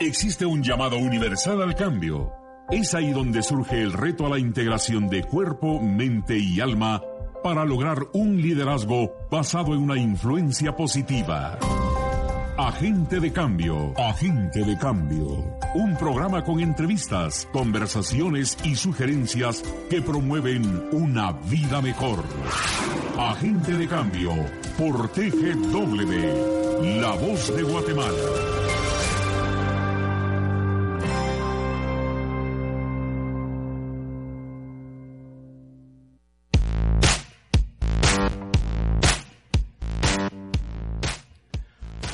Existe un llamado universal al cambio. Es ahí donde surge el reto a la integración de cuerpo, mente y alma para lograr un liderazgo basado en una influencia positiva. Agente de Cambio, Agente de Cambio. Un programa con entrevistas, conversaciones y sugerencias que promueven una vida mejor. Agente de Cambio, por TGW, La Voz de Guatemala.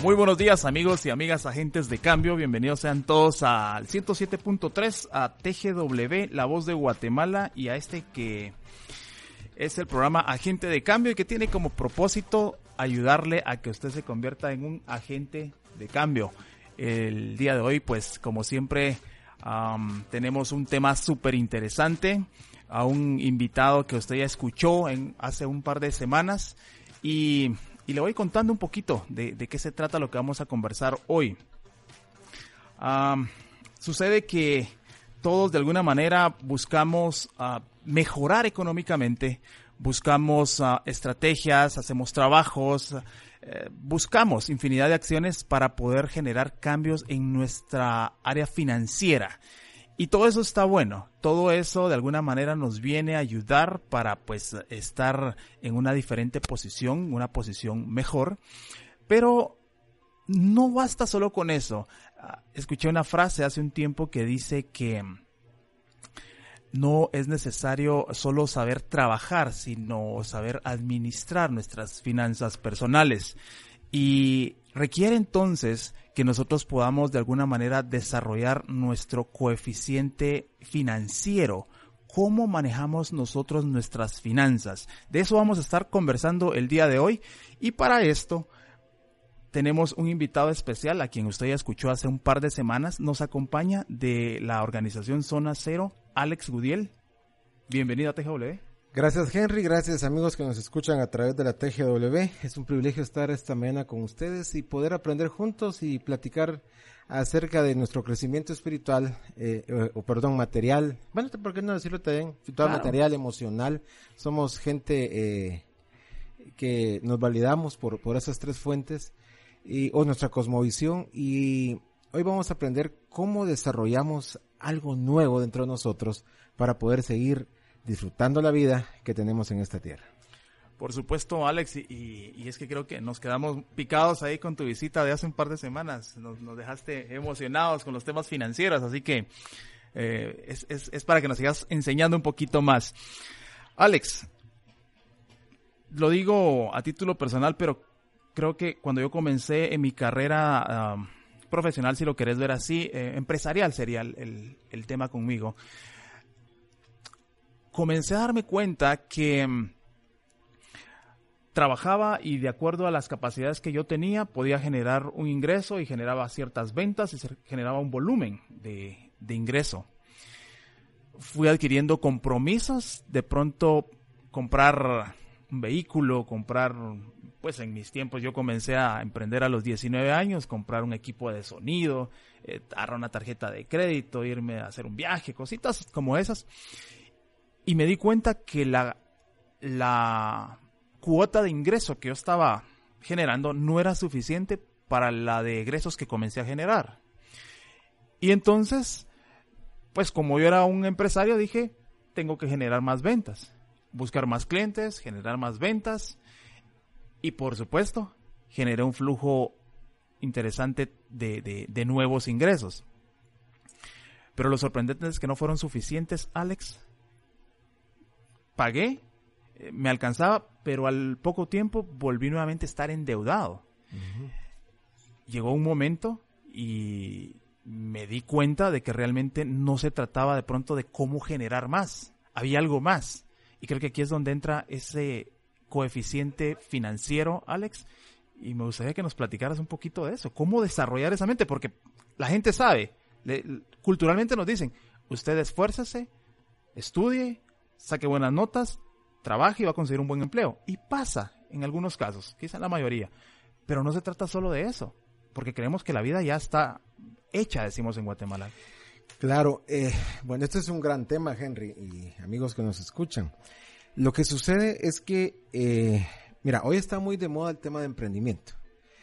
Muy buenos días amigos y amigas agentes de cambio, bienvenidos sean todos al 107.3 a TGW, la voz de Guatemala y a este que es el programa Agente de Cambio y que tiene como propósito ayudarle a que usted se convierta en un agente de cambio. El día de hoy pues como siempre tenemos un tema súper interesante, a un invitado que usted ya escuchó en, hace un par de semanas y y le voy contando un poquito de, qué se trata lo que vamos a conversar hoy. sucede que todos de alguna manera buscamos ah, mejorar económicamente, buscamos ah, estrategias, hacemos trabajos, eh, buscamos infinidad de acciones para poder generar cambios en nuestra área financiera. Y todo eso está bueno. Todo eso de alguna manera nos viene a ayudar para pues estar en una diferente posición, una posición mejor. Pero no basta solo con eso. Ah, escuché una frase hace un tiempo que dice que no es necesario solo saber trabajar, sino saber administrar nuestras finanzas personales. Y requiere entonces que nosotros podamos de alguna manera desarrollar nuestro coeficiente financiero. ¿Cómo manejamos nosotros nuestras finanzas? De eso vamos a estar conversando el día de hoy y para esto tenemos un invitado especial a quien usted ya escuchó hace un par de semanas. Nos acompaña de la organización Zona Cero, Alex Gudiel. Bienvenido a TGW. Gracias Henry, gracias amigos que nos escuchan a través de la TGW. Es un privilegio estar esta mañana con ustedes y poder aprender juntos y platicar acerca de nuestro crecimiento espiritual, eh, o, perdón, material. Bueno, ¿por qué no decirlo también? Espiritual, material, emocional. Somos gente eh, que nos validamos por, por esas tres fuentes y, o nuestra cosmovisión y hoy vamos a aprender cómo desarrollamos algo nuevo dentro de nosotros para poder seguir disfrutando la vida que tenemos en esta tierra. Por supuesto, Alex, y, es que creo que nos quedamos picados ahí con tu visita de hace un par de semanas. Nos, dejaste emocionados con los temas financieros, así que eh, es, para que nos sigas enseñando un poquito más. Alex, lo digo a título personal, pero creo que cuando yo comencé en mi carrera profesional, si lo querés ver así, eh, empresarial sería el tema conmigo comencé a darme cuenta que mm, trabajaba y de acuerdo a las capacidades que yo tenía podía generar un ingreso y generaba ciertas ventas y generaba un volumen de, ingreso. Fui adquiriendo compromisos, de pronto comprar un vehículo, comprar, pues en mis tiempos yo comencé a emprender a los 19 años, comprar un equipo de sonido, eh, una tarjeta de crédito, irme a hacer un viaje, cositas como esas y me di cuenta que la, la cuota de ingreso que yo estaba generando no era suficiente para la de egresos que comencé a generar. Y entonces, pues como yo era un empresario, dije, tengo que generar más ventas, buscar más clientes, generar más ventas y por supuesto, generé un flujo interesante de, de, de nuevos ingresos. Pero lo sorprendente es que no fueron suficientes, Alex, pagué, eh, me alcanzaba, pero al poco tiempo volví nuevamente a estar endeudado. Llegó un momento y me di cuenta de que realmente no se trataba de pronto de cómo generar más, había algo más. Y creo que aquí es donde entra ese coeficiente financiero, Alex, y me gustaría que nos platicaras un poquito de eso, cómo desarrollar esa mente, porque la gente sabe, culturalmente nos dicen, usted esfuércese, estudie, saque buenas notas, trabaje y va a conseguir un buen empleo. Y pasa en algunos casos, quizá en la mayoría, pero no se trata solo de eso, porque creemos que la vida ya está hecha, decimos en Guatemala. Claro, eh, bueno, este es un gran tema, Henry, y amigos que nos escuchan. Lo que sucede es que, eh, mira, hoy está muy de moda el tema de emprendimiento.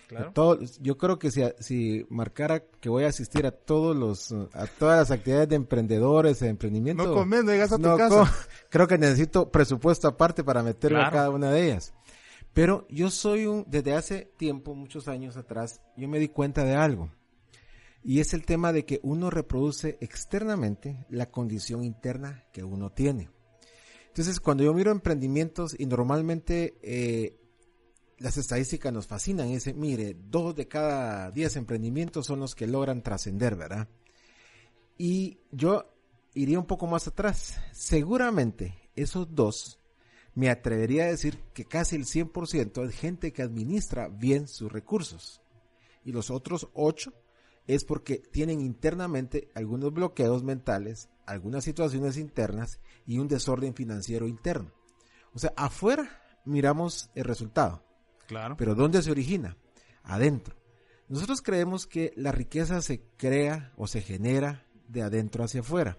Claro. yo creo que si, si marcara que voy a asistir a todos los, a todas las actividades de emprendedores, de emprendimiento. No comes, no llegas a tu casa. creo que necesito presupuesto aparte para meterme a cada una de ellas. Pero yo soy un, desde hace tiempo, muchos años atrás, yo me di cuenta de algo. Y es el tema de que uno reproduce externamente la condición interna que uno tiene. Entonces, cuando yo miro emprendimientos y normalmente eh, las estadísticas nos fascinan, dice, mire, dos de cada diez emprendimientos son los que logran trascender, ¿verdad? Y yo iría un poco más atrás. Seguramente esos dos, me atrevería a decir que casi el 100% es gente que administra bien sus recursos. Y los otros ocho es porque tienen internamente algunos bloqueos mentales, algunas situaciones internas y un desorden financiero interno. O sea, afuera miramos el resultado. Claro. Pero ¿dónde se origina? Adentro. Nosotros creemos que la riqueza se crea o se genera de adentro hacia afuera.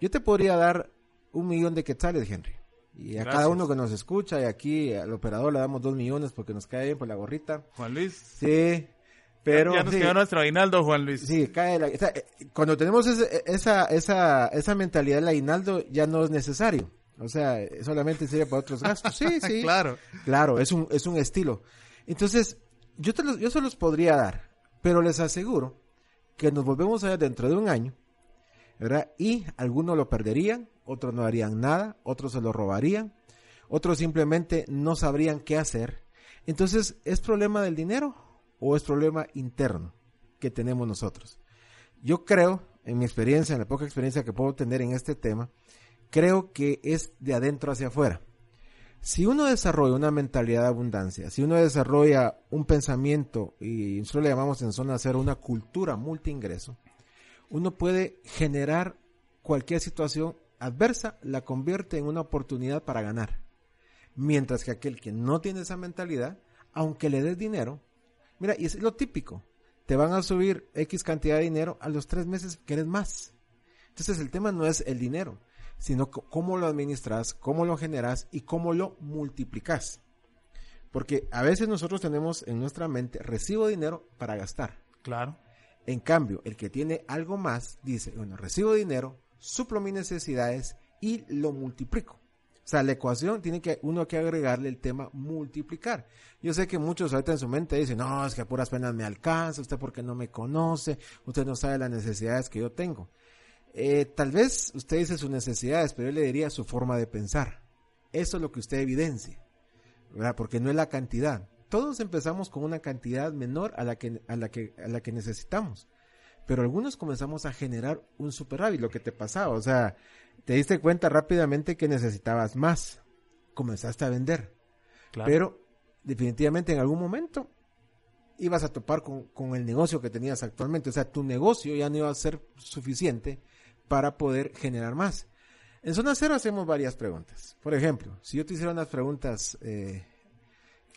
Yo te podría dar un millón de quetzales, Henry. Y a cada uno que nos escucha, y aquí al operador le damos dos millones porque nos cae bien por la gorrita. Juan Luis. Sí, pero, ya nos quedó nuestro aguinaldo, Juan Luis. Sí, cae la, eh, cuando tenemos esa, esa, esa mentalidad del aguinaldo ya no es necesario. O sea, solamente sería para otros gastos. Sí, sí. claro. Claro, es un, es un estilo. Entonces, yo, te los, yo se los podría dar, pero les aseguro que nos volvemos a ver dentro de un año, ¿verdad? Y algunos lo perderían, otros no harían nada, otros se lo robarían, otros simplemente no sabrían qué hacer. Entonces, ¿es problema del dinero? o es problema interno que tenemos nosotros. Yo creo, en mi experiencia, en la poca experiencia que puedo tener en este tema, creo que es de adentro hacia afuera. Si uno desarrolla una mentalidad de abundancia, si uno desarrolla un pensamiento, y nosotros le llamamos en zona cero una cultura multiingreso, uno puede generar cualquier situación adversa, la convierte en una oportunidad para ganar. Mientras que aquel que no tiene esa mentalidad, aunque le des dinero, Mira, y es lo típico. Te van a subir X cantidad de dinero, a los tres meses quieres más. Entonces el tema no es el dinero, sino cómo lo administras, cómo lo generas y cómo lo multiplicas. Porque a veces nosotros tenemos en nuestra mente, recibo dinero para gastar. Claro. En cambio, el que tiene algo más dice, bueno, recibo dinero, suplo mis necesidades y lo multiplico. O sea, la ecuación tiene que uno que agregarle el tema multiplicar. Yo sé que muchos ahorita en su mente dicen, no, es que a puras penas me alcanza, usted porque no me conoce, usted no sabe las necesidades que yo tengo. Eh, tal vez usted dice sus necesidades, pero yo le diría su forma de pensar. Eso es lo que usted evidencia, ¿verdad? Porque no es la cantidad. Todos empezamos con una cantidad menor a la que, a la que, a la que necesitamos. Pero algunos comenzamos a generar un superávit, lo que te pasaba. O sea, te diste cuenta rápidamente que necesitabas más. Comenzaste a vender. Pero definitivamente en algún momento ibas a topar con, el negocio que tenías actualmente. O sea, tu negocio ya no iba a ser suficiente para poder generar más. En Zona Cero hacemos varias preguntas. Por ejemplo, si yo te hiciera unas preguntas, eh,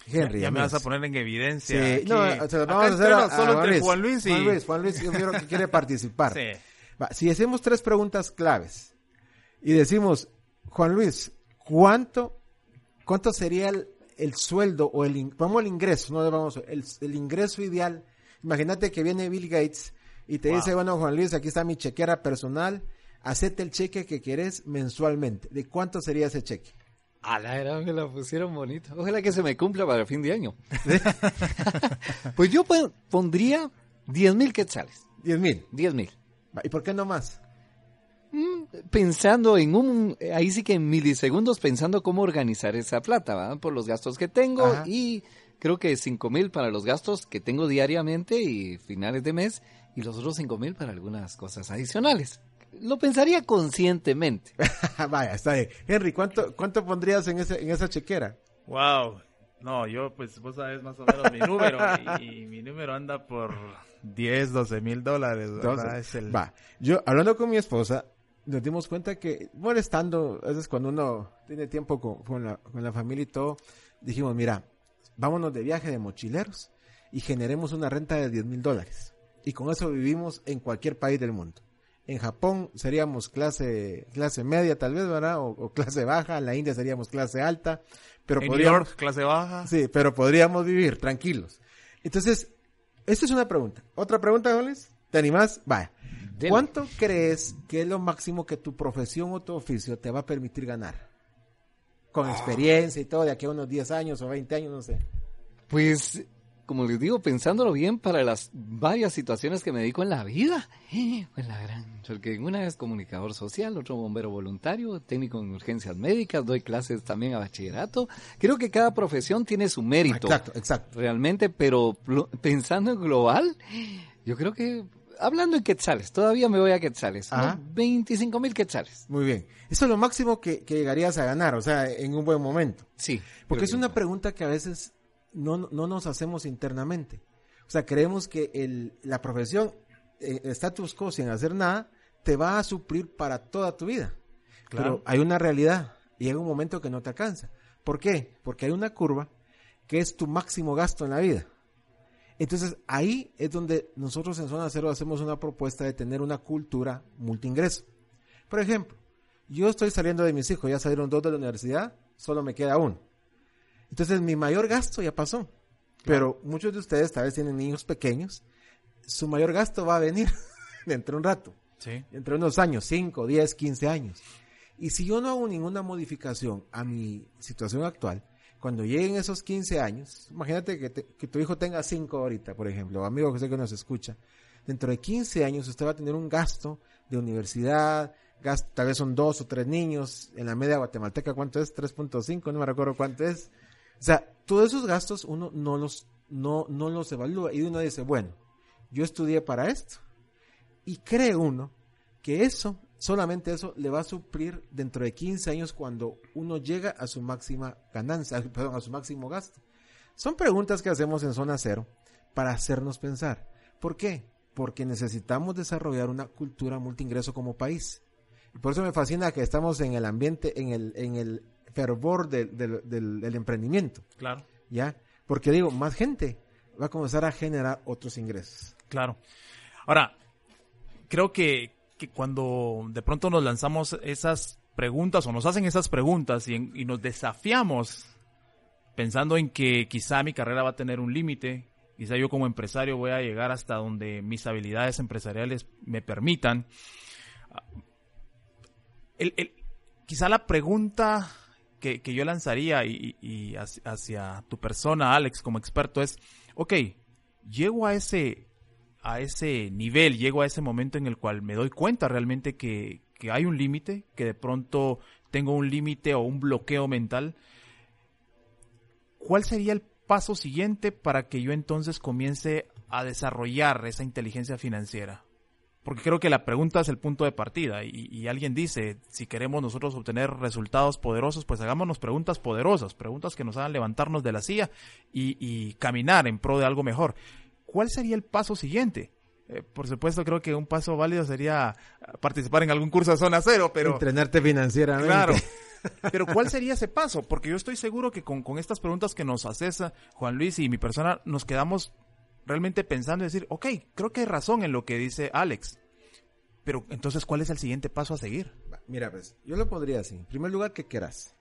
Henry. Ya, me vas a poner en evidencia. Sí, no, o sea, vamos a hacer solo entre Juan Luis y... Juan Luis, Juan Luis, yo que quiere participar. Sí. si hacemos tres preguntas claves, y decimos, Juan Luis, ¿cuánto, cuánto sería el, sueldo o el, vamos al ingreso, no vamos, el, el ingreso ideal? Imagínate que viene Bill Gates y te dice, bueno, Juan Luis, aquí está mi chequera personal, acepte el cheque que quieres mensualmente. ¿De cuánto sería ese cheque? A la era me la pusieron bonito. Ojalá que se me cumpla para el fin de año. pues yo pondría 10 mil quetzales. 10 mil. 10 mil. ¿Y por qué no más? Mm, pensando en un, ahí sí que en milisegundos pensando cómo organizar esa plata, ¿verdad? Por los gastos que tengo y creo que 5 mil para los gastos que tengo diariamente y finales de mes y los otros 5 mil para algunas cosas adicionales. Lo pensaría conscientemente. Vaya, está bien. Henry, ¿cuánto, cuánto pondrías en, ese, en esa chequera? Wow. No, yo pues vos sabes más o menos mi número y, mi número anda por 10, 12 mil dólares. Es el... Va, yo hablando con mi esposa, nos dimos cuenta que molestando, a veces cuando uno tiene tiempo con, con, la, con la familia y todo, dijimos, mira, vámonos de viaje de mochileros y generemos una renta de 10 mil dólares. Y con eso vivimos en cualquier país del mundo. En Japón seríamos clase, clase media tal vez, ¿verdad? O, clase baja. En la India seríamos clase alta. Pero en New York, clase baja. Sí, pero podríamos vivir tranquilos. Entonces, esta es una pregunta. ¿Otra pregunta, Joles? ¿Te animás? Vaya. ¿Cuánto crees que es lo máximo que tu profesión o tu oficio te va a permitir ganar? con experiencia y todo, de aquí a unos 10 años o 20 años, no sé. Pues, como les digo, pensándolo bien para las varias situaciones que me dedico en la vida, pues la gran, porque una es comunicador social, otro bombero voluntario, técnico en urgencias médicas, doy clases también a bachillerato. Creo que cada profesión tiene su mérito. Exacto, exacto. Realmente, pero pensando en global, yo creo que hablando en quetzales, todavía me voy a quetzales. 25 mil quetzales. Muy bien. Eso es lo máximo que, llegarías a ganar, o sea, en un buen momento. Sí. Porque es una pregunta que a veces no, no nos hacemos internamente. O sea, creemos que el, la profesión, eh, status quo, sin hacer nada, te va a suplir para toda tu vida. Claro. Pero hay una realidad y hay un momento que no te alcanza. ¿Por qué? Porque hay una curva que es tu máximo gasto en la vida. Entonces ahí es donde nosotros en Zona Cero hacemos una propuesta de tener una cultura multiingreso. Por ejemplo, yo estoy saliendo de mis hijos, ya salieron dos de la universidad, solo me queda uno. Entonces mi mayor gasto ya pasó. Pero muchos de ustedes tal vez tienen niños pequeños, su mayor gasto va a venir dentro de un rato. Sí. Entre unos años, 5, 10, 15 años. Y si yo no hago ninguna modificación a mi situación actual, cuando lleguen esos 15 años, imagínate que, tu hijo tenga 5 ahorita, por ejemplo, amigo que sé que nos escucha, dentro de 15 años usted va a tener un gasto de universidad, gasto, tal vez son dos o tres niños, en la media guatemalteca, ¿cuánto es? 3.5, no me recuerdo cuánto es. O sea, todos esos gastos uno no los, no, no los evalúa y uno dice, bueno, yo estudié para esto. Y cree uno que eso solamente eso le va a suplir dentro de 15 años cuando uno llega a su máxima ganancia, perdón, a su máximo gasto. Son preguntas que hacemos en zona cero para hacernos pensar. ¿Por qué? Porque necesitamos desarrollar una cultura multiingreso como país. Y por eso me fascina que estamos en el ambiente, en el, en el fervor del, del emprendimiento. Claro. ¿Ya? Porque digo, más gente va a comenzar a generar otros ingresos. Claro. Ahora, creo que, que cuando de pronto nos lanzamos esas preguntas o nos hacen esas preguntas y, nos desafiamos pensando en que quizá mi carrera va a tener un límite, quizá yo como empresario voy a llegar hasta donde mis habilidades empresariales me permitan. Quizá la pregunta que, yo lanzaría y, hacia, tu persona, Alex, como experto, es, ok, llego a ese a ese nivel, llego a ese momento en el cual me doy cuenta realmente que, hay un límite, que de pronto tengo un límite o un bloqueo mental, ¿cuál sería el paso siguiente para que yo entonces comience a desarrollar esa inteligencia financiera? Porque creo que la pregunta es el punto de partida y, alguien dice, si queremos nosotros obtener resultados poderosos, pues hagámonos preguntas poderosas, preguntas que nos hagan levantarnos de la silla y, y caminar en pro de algo mejor. ¿cuál sería el paso siguiente? Eh, por supuesto, creo que un paso válido sería participar en algún curso de zona cero, pero... Entrenarte financieramente. Claro. Pero ¿cuál sería ese paso? Porque yo estoy seguro que con, estas preguntas que nos haces, Juan Luis y mi persona, nos quedamos realmente pensando y decir, ok, creo que hay razón en lo que dice Alex. Pero entonces, ¿cuál es el siguiente paso a seguir? Mira, pues, yo lo podría así. En primer lugar, que quieras.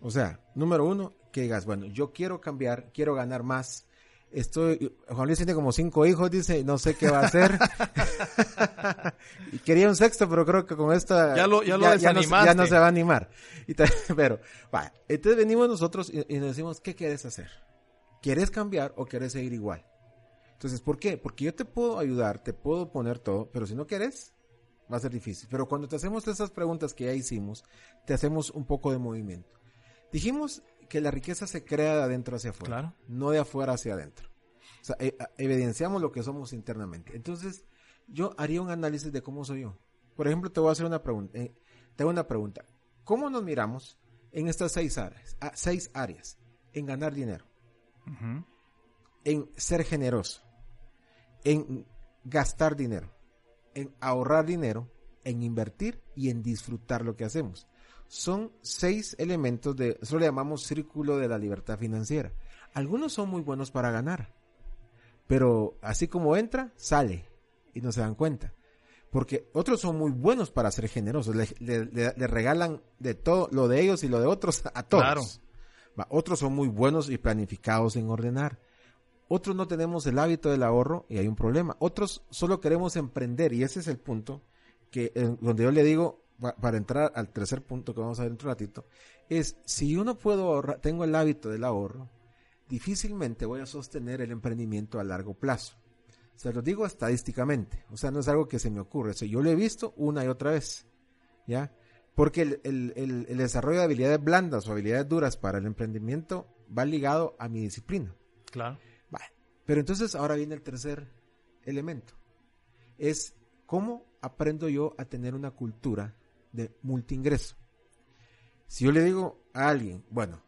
O sea, número uno, que digas, bueno, yo quiero cambiar, quiero ganar más, Estoy, Juan Luis tiene como cinco hijos, dice, no sé qué va a hacer. y quería un sexto, pero creo que con esta ya, lo, ya, lo ya, no, se va a animar. Y pero, vaya, entonces venimos nosotros y, nos decimos, ¿qué quieres hacer? ¿Quieres cambiar o quieres seguir igual? Entonces, ¿por qué? Porque yo te puedo ayudar, te puedo poner todo, pero si no quieres, va a ser difícil. Pero cuando te hacemos esas preguntas que ya hicimos, te hacemos un poco de movimiento. Dijimos que la riqueza se crea de adentro hacia afuera, Claro. no de afuera hacia adentro. O sea, e- evidenciamos lo que somos internamente. Entonces, yo haría un análisis de cómo soy yo. Por ejemplo, te voy a hacer una pregunta. eh, te hago una pregunta. ¿Cómo nos miramos en estas seis áreas? ah, seis áreas. En ganar dinero, en ser generoso, en gastar dinero, en ahorrar dinero, en invertir y en disfrutar lo que hacemos. Son seis elementos de, eso le llamamos círculo de la libertad financiera. Algunos son muy buenos para ganar, pero así como entra, sale y no se dan cuenta. Porque otros son muy buenos para ser generosos, le, le- regalan de todo, lo de ellos y lo de otros a todos. Claro. Otros son muy buenos y planificados en ordenar. Otros no tenemos el hábito del ahorro y hay un problema. Otros solo queremos emprender y ese es el punto que eh, donde yo le digo pa- para entrar al tercer punto que vamos a ver de un ratito es si yo no puedo ahorrar, tengo el hábito del ahorro, difícilmente voy a sostener el emprendimiento a largo plazo. Se lo digo estadísticamente, o sea, no es algo que se me ocurre, o sea, yo lo he visto una y otra vez, ¿ya? Porque el- el desarrollo de habilidades blandas o habilidades duras para el emprendimiento va ligado a mi disciplina. Claro. Pero entonces ahora viene el tercer elemento. Es cómo aprendo yo a tener una cultura de multiingreso. Si yo le digo a alguien, bueno,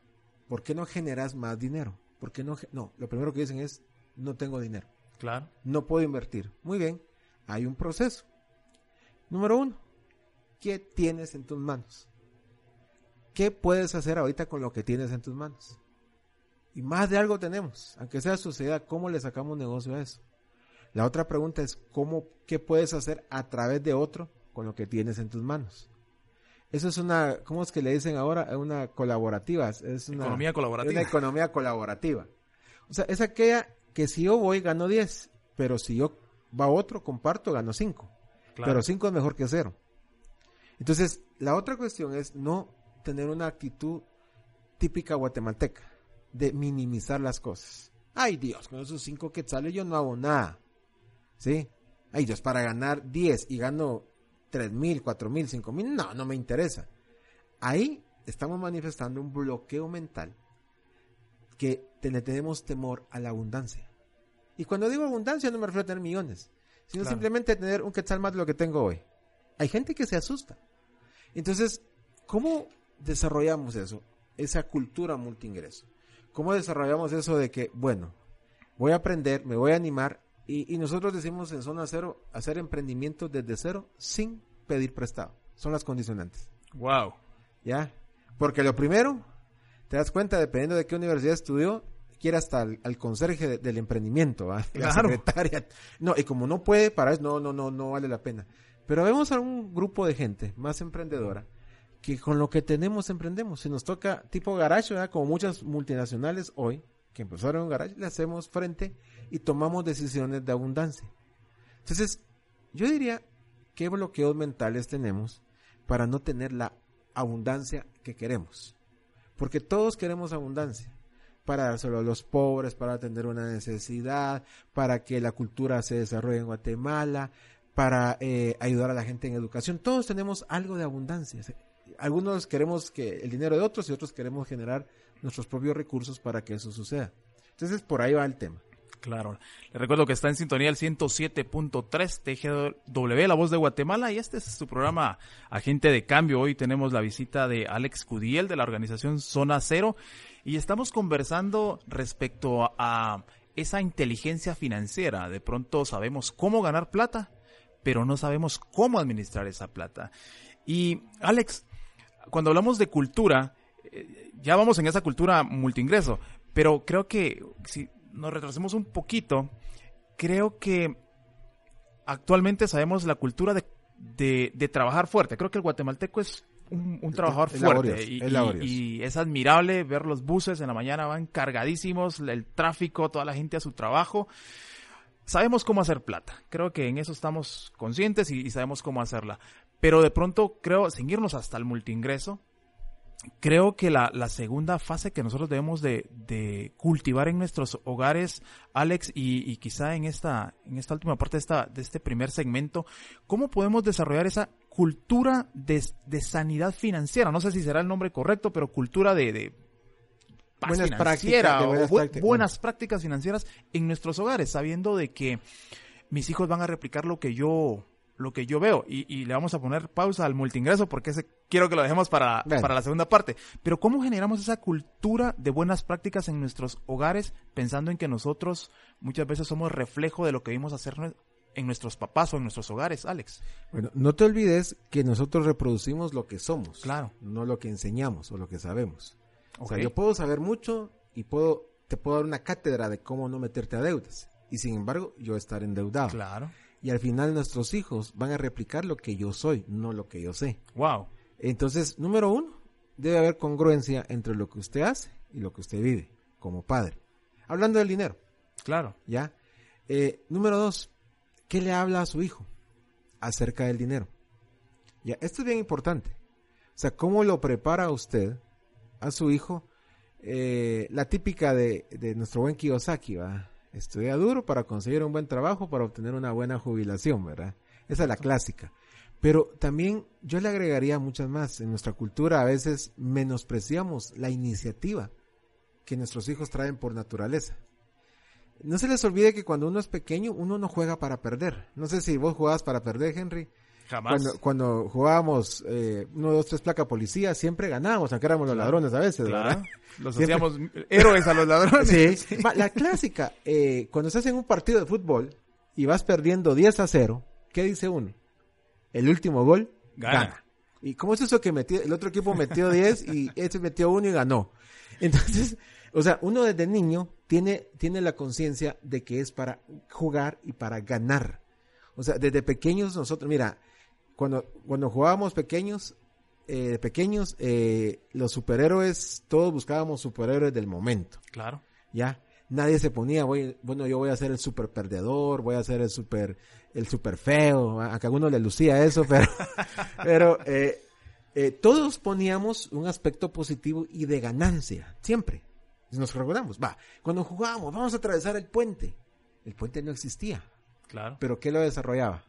¿por qué no generas más dinero? ¿Por qué no? No, lo primero que dicen es, no tengo dinero, Claro. no puedo invertir. Muy bien, hay un proceso. Número uno, ¿qué tienes en tus manos? ¿Qué puedes hacer ahorita con lo que tienes en tus manos? Y más de algo tenemos, aunque sea sociedad, ¿cómo le sacamos negocio a eso? La otra pregunta es, ¿cómo, ¿qué puedes hacer a través de otro con lo que tienes en tus manos? Eso es una, ¿cómo es que le dicen ahora? Una colaborativa. Es una Economía colaborativa. Una economía colaborativa. O sea, es aquella que si yo voy gano 10, pero si yo va otro, comparto, gano 5. Claro. Pero 5 es mejor que 0. Entonces, la otra cuestión es no tener una actitud típica guatemalteca de minimizar las cosas. Ay Dios, con esos 5 quetzales yo no hago nada. ¿Sí? Ay Dios, para ganar 10 y gano 3 mil, 4 mil, 5 mil, no, no me interesa. Ahí estamos manifestando un bloqueo mental que le tenemos temor a la abundancia. Y cuando digo abundancia no me refiero a tener millones, sino Claro. simplemente tener un quetzal más de lo que tengo hoy. Hay gente que se asusta. Entonces, ¿cómo desarrollamos eso? Esa cultura multiingreso. ¿Cómo desarrollamos eso de que, bueno, voy a aprender, me voy a animar y, y nosotros decimos en zona cero hacer emprendimientos desde cero sin pedir prestado? Son las condicionantes. Wow. ¿Ya? Porque lo primero, te das cuenta, dependiendo de qué universidad estudió, quiere hasta al, al conserje de- del emprendimiento, ¿va? la Claro. secretaria. No, y como no puede, para eso no, no, no, no vale la pena. Pero vemos a un grupo de gente más emprendedora que con lo que tenemos emprendemos. Si nos toca tipo garage, como muchas multinacionales hoy, que empezaron un garage, le hacemos frente y tomamos decisiones de abundancia. Entonces, yo diría, ¿qué bloqueos mentales tenemos para no tener la abundancia que queremos? Porque todos queremos abundancia. Para dárselo a los pobres, para atender una necesidad, para que la cultura se desarrolle en Guatemala, para eh, ayudar a la gente en educación. Todos tenemos algo de abundancia. Algunos queremos que el dinero de otros y otros queremos generar nuestros propios recursos para que eso suceda. Entonces, por ahí va el tema. Claro. Le recuerdo que está en sintonía el 107.3 TGW, La Voz de Guatemala, y este es su programa Agente de Cambio. Hoy tenemos la visita de Alex Cudiel de la organización Zona Cero y estamos conversando respecto a esa inteligencia financiera. De pronto sabemos cómo ganar plata, pero no sabemos cómo administrar esa plata. Y Alex, cuando hablamos de cultura, eh, ya vamos en esa cultura multiingreso, pero creo que si nos retrasemos un poquito, creo que actualmente sabemos la cultura de, de- de trabajar fuerte. Creo que el guatemalteco es un, un trabajador fuerte laborioso, y, es y- laborioso. y es admirable ver los buses en la mañana, van cargadísimos, el tráfico, toda la gente a su trabajo. Sabemos cómo hacer plata. Creo que en eso estamos conscientes y, y sabemos cómo hacerla. Pero de pronto creo, sin irnos hasta el multiingreso, creo que la, la segunda fase que nosotros debemos de, de cultivar en nuestros hogares, Alex, y, y quizá en esta, en esta última parte de, esta, de este primer segmento, ¿cómo podemos desarrollar esa cultura de, de sanidad financiera? No sé si será el nombre correcto, pero cultura de, de Buenas prácticas, buenas bu- prácticas. buenas prácticas financieras en nuestros hogares, sabiendo de que mis hijos van a replicar lo que yo lo que yo veo y, y le vamos a poner pausa al multiingreso porque ese quiero que lo dejemos para, para la segunda parte. Pero ¿cómo generamos esa cultura de buenas prácticas en nuestros hogares pensando en que nosotros muchas veces somos reflejo de lo que vimos hacer en nuestros papás o en nuestros hogares, Alex? Bueno, no te olvides que nosotros reproducimos lo que somos. Claro. No lo que enseñamos o lo que sabemos. O sea, yo puedo saber mucho y puedo, te puedo dar una cátedra de cómo no meterte a deudas. Y sin embargo, yo estar endeudado. Claro. Y al final nuestros hijos van a replicar lo que yo soy, no lo que yo sé. Wow. Entonces, número uno, debe haber congruencia entre lo que usted hace y lo que usted vive como padre. Hablando del dinero, Claro. ¿ya? Eh, número dos, ¿qué le habla a su hijo acerca del dinero? Ya, esto es bien importante. O sea, ¿cómo lo prepara usted a su hijo? Eh, la típica de, de nuestro buen Kiyosaki, ¿va? Estudia duro para conseguir un buen trabajo, para obtener una buena jubilación, ¿verdad? Esa es la clásica. Pero también yo le agregaría muchas más. En nuestra cultura a veces menospreciamos la iniciativa que nuestros hijos traen por naturaleza. No se les olvide que cuando uno es pequeño, uno no juega para perder. No sé si vos jugabas para perder, Henry. Jamás. Cuando, cuando jugábamos eh, uno, dos, tres placa policía, siempre ganábamos, aunque éramos los ladrones a veces, Claro. ¿verdad? Los Siempre- hacíamos héroes a los ladrones. Sí. La clásica, eh, cuando estás en un partido de fútbol y vas perdiendo 10 a 0, ¿qué dice uno? El último gol Gana. gana. ¿Y cómo es eso que metió, el otro equipo metió 10 y este metió uno y ganó? Entonces, o sea, uno desde niño tiene, tiene la conciencia de que es para jugar y para ganar. O sea, desde pequeños nosotros, mira, cuando, cuando jugábamos pequeños, eh, de pequeños, eh, los superhéroes, todos buscábamos superhéroes del momento. Claro. Ya, nadie se ponía, voy, bueno, yo voy a ser el super perdedor, voy a ser el super, el super feo, a cada uno le lucía eso, pero, pero eh, eh, todos poníamos un aspecto positivo y de ganancia, siempre. Nos recordamos, va, cuando jugábamos, vamos a atravesar el puente. El puente no existía, Claro. pero ¿qué lo desarrollaba?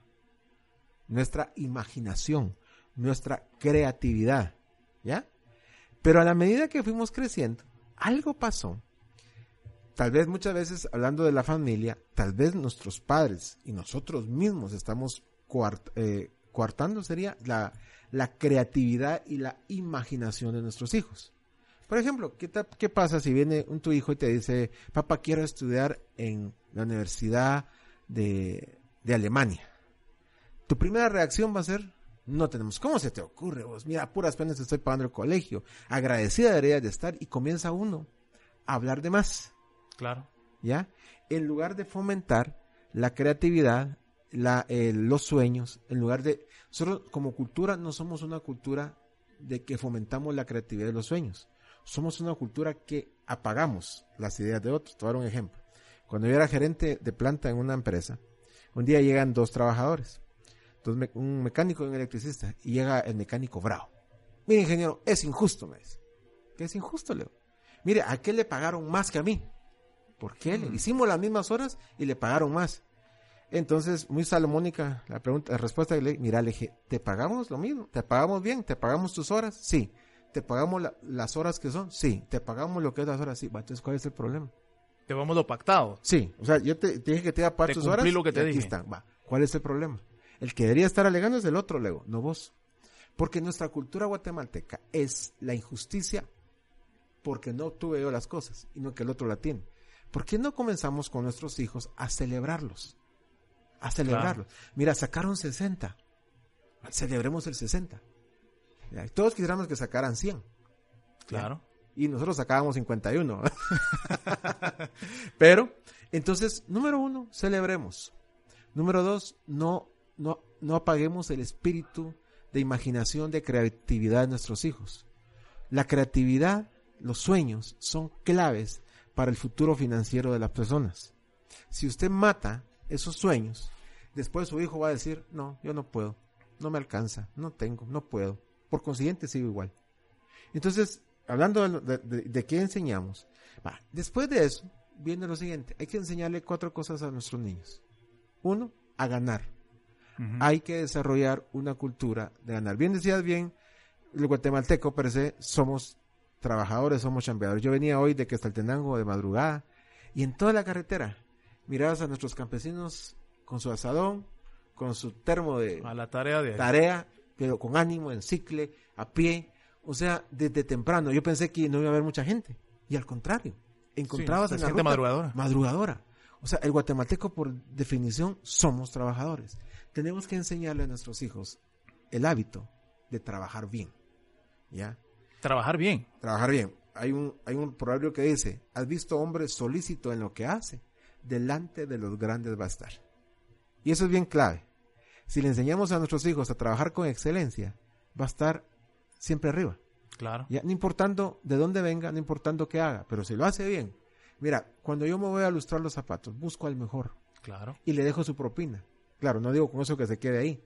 Nuestra imaginación, nuestra creatividad, ¿ya? Pero a la medida que fuimos creciendo, algo pasó. Tal vez muchas veces, hablando de la familia, tal vez nuestros padres y nosotros mismos estamos cuart- eh, coartando, sería la, la creatividad y la imaginación de nuestros hijos. Por ejemplo, ¿qué, ¿qué pasa si viene un tu hijo y te dice, papá, quiero estudiar en la Universidad de, de Alemania? Tu primera reacción va a ser, no tenemos, ¿cómo se te ocurre vos? Mira, puras penas te estoy pagando el colegio, agradecida deberías de estar y comienza uno a hablar de más, Claro. ¿ya? En lugar de fomentar la creatividad, la, eh, los sueños, en lugar de, nosotros como cultura no somos una cultura de que fomentamos la creatividad y los sueños, somos una cultura que apagamos las ideas de otros. Te voy a dar un ejemplo. Cuando yo era gerente de planta en una empresa, un día llegan dos trabajadores, me- un mecánico y un electricista, y llega el mecánico bravo. Mire, ingeniero, es injusto, me dice. ¿Qué es injusto, Leo? Mire, ¿a qué le pagaron más que a mí? ¿Por qué? Le hicimos las mismas horas y le pagaron más. Entonces, muy salomónica la pregunta, la respuesta que le mira, le dije, ¿te pagamos lo mismo? ¿Te pagamos bien? ¿Te pagamos tus horas? Sí. ¿Te pagamos la- las horas que son? Sí. ¿Te pagamos lo que es las horas? Sí. Entonces, ¿cuál es el problema? Te vamos lo pactado. Sí. O sea, yo te, te dije que te iba a pagar Te tus cumplí horas. lo que te y aquí dije. está. Va. ¿Cuál es el problema? El que debería estar alegando es el otro, Lego, no vos. Porque nuestra cultura guatemalteca es la injusticia porque no tuve yo las cosas y no que el otro la tiene. ¿Por qué no comenzamos con nuestros hijos a celebrarlos? A celebrarlos. Mira, sacaron 60. Celebremos el 60. Ya, Todos quisiéramos que sacaran 100. Claro. Y nosotros sacábamos 51. Pero, entonces, número uno, celebremos. Número dos, no, no, no apaguemos el espíritu de imaginación, de creatividad de nuestros hijos. La creatividad, los sueños, son claves para el futuro financiero de las personas. Si usted mata esos sueños, después su hijo va a decir, no, yo no puedo, no me alcanza, no tengo, no puedo. Por consiguiente, sigo igual. Entonces, hablando de, qué enseñamos, después de eso, viene lo siguiente, hay que enseñarle cuatro cosas a nuestros niños. Uno, a ganar. Hay que desarrollar una cultura de ganar. Bien decías bien, el guatemalteco per se somos trabajadores, somos chambeadores. Yo venía hoy de Questaltenango de madrugada y en toda la carretera mirabas a nuestros campesinos con su asadón, con su termo de A la tarea de... tarea, pero con ánimo, en cicle, a pie. O sea, desde temprano. Yo pensé que no iba a haber mucha gente. Y al contrario, encontrabas Sí, en la gente ruta madrugadora. madrugadora. O sea, el guatemalteco por definición somos trabajadores. Tenemos que enseñarle a nuestros hijos el hábito de trabajar bien. ¿Ya? Trabajar bien. Trabajar bien. Hay un, hay un proverbio que dice, ¿has visto hombre solícito en lo que hace? Delante de los grandes va a estar. Y eso es bien clave. Si le enseñamos a nuestros hijos a trabajar con excelencia, va a estar siempre arriba. Claro. Ya, no importando de dónde venga, no importando qué haga, pero si lo hace bien. Mira, cuando yo me voy a lustrar los zapatos, busco al mejor Claro. y le dejo su propina. Claro, no digo con eso que se quede ahí.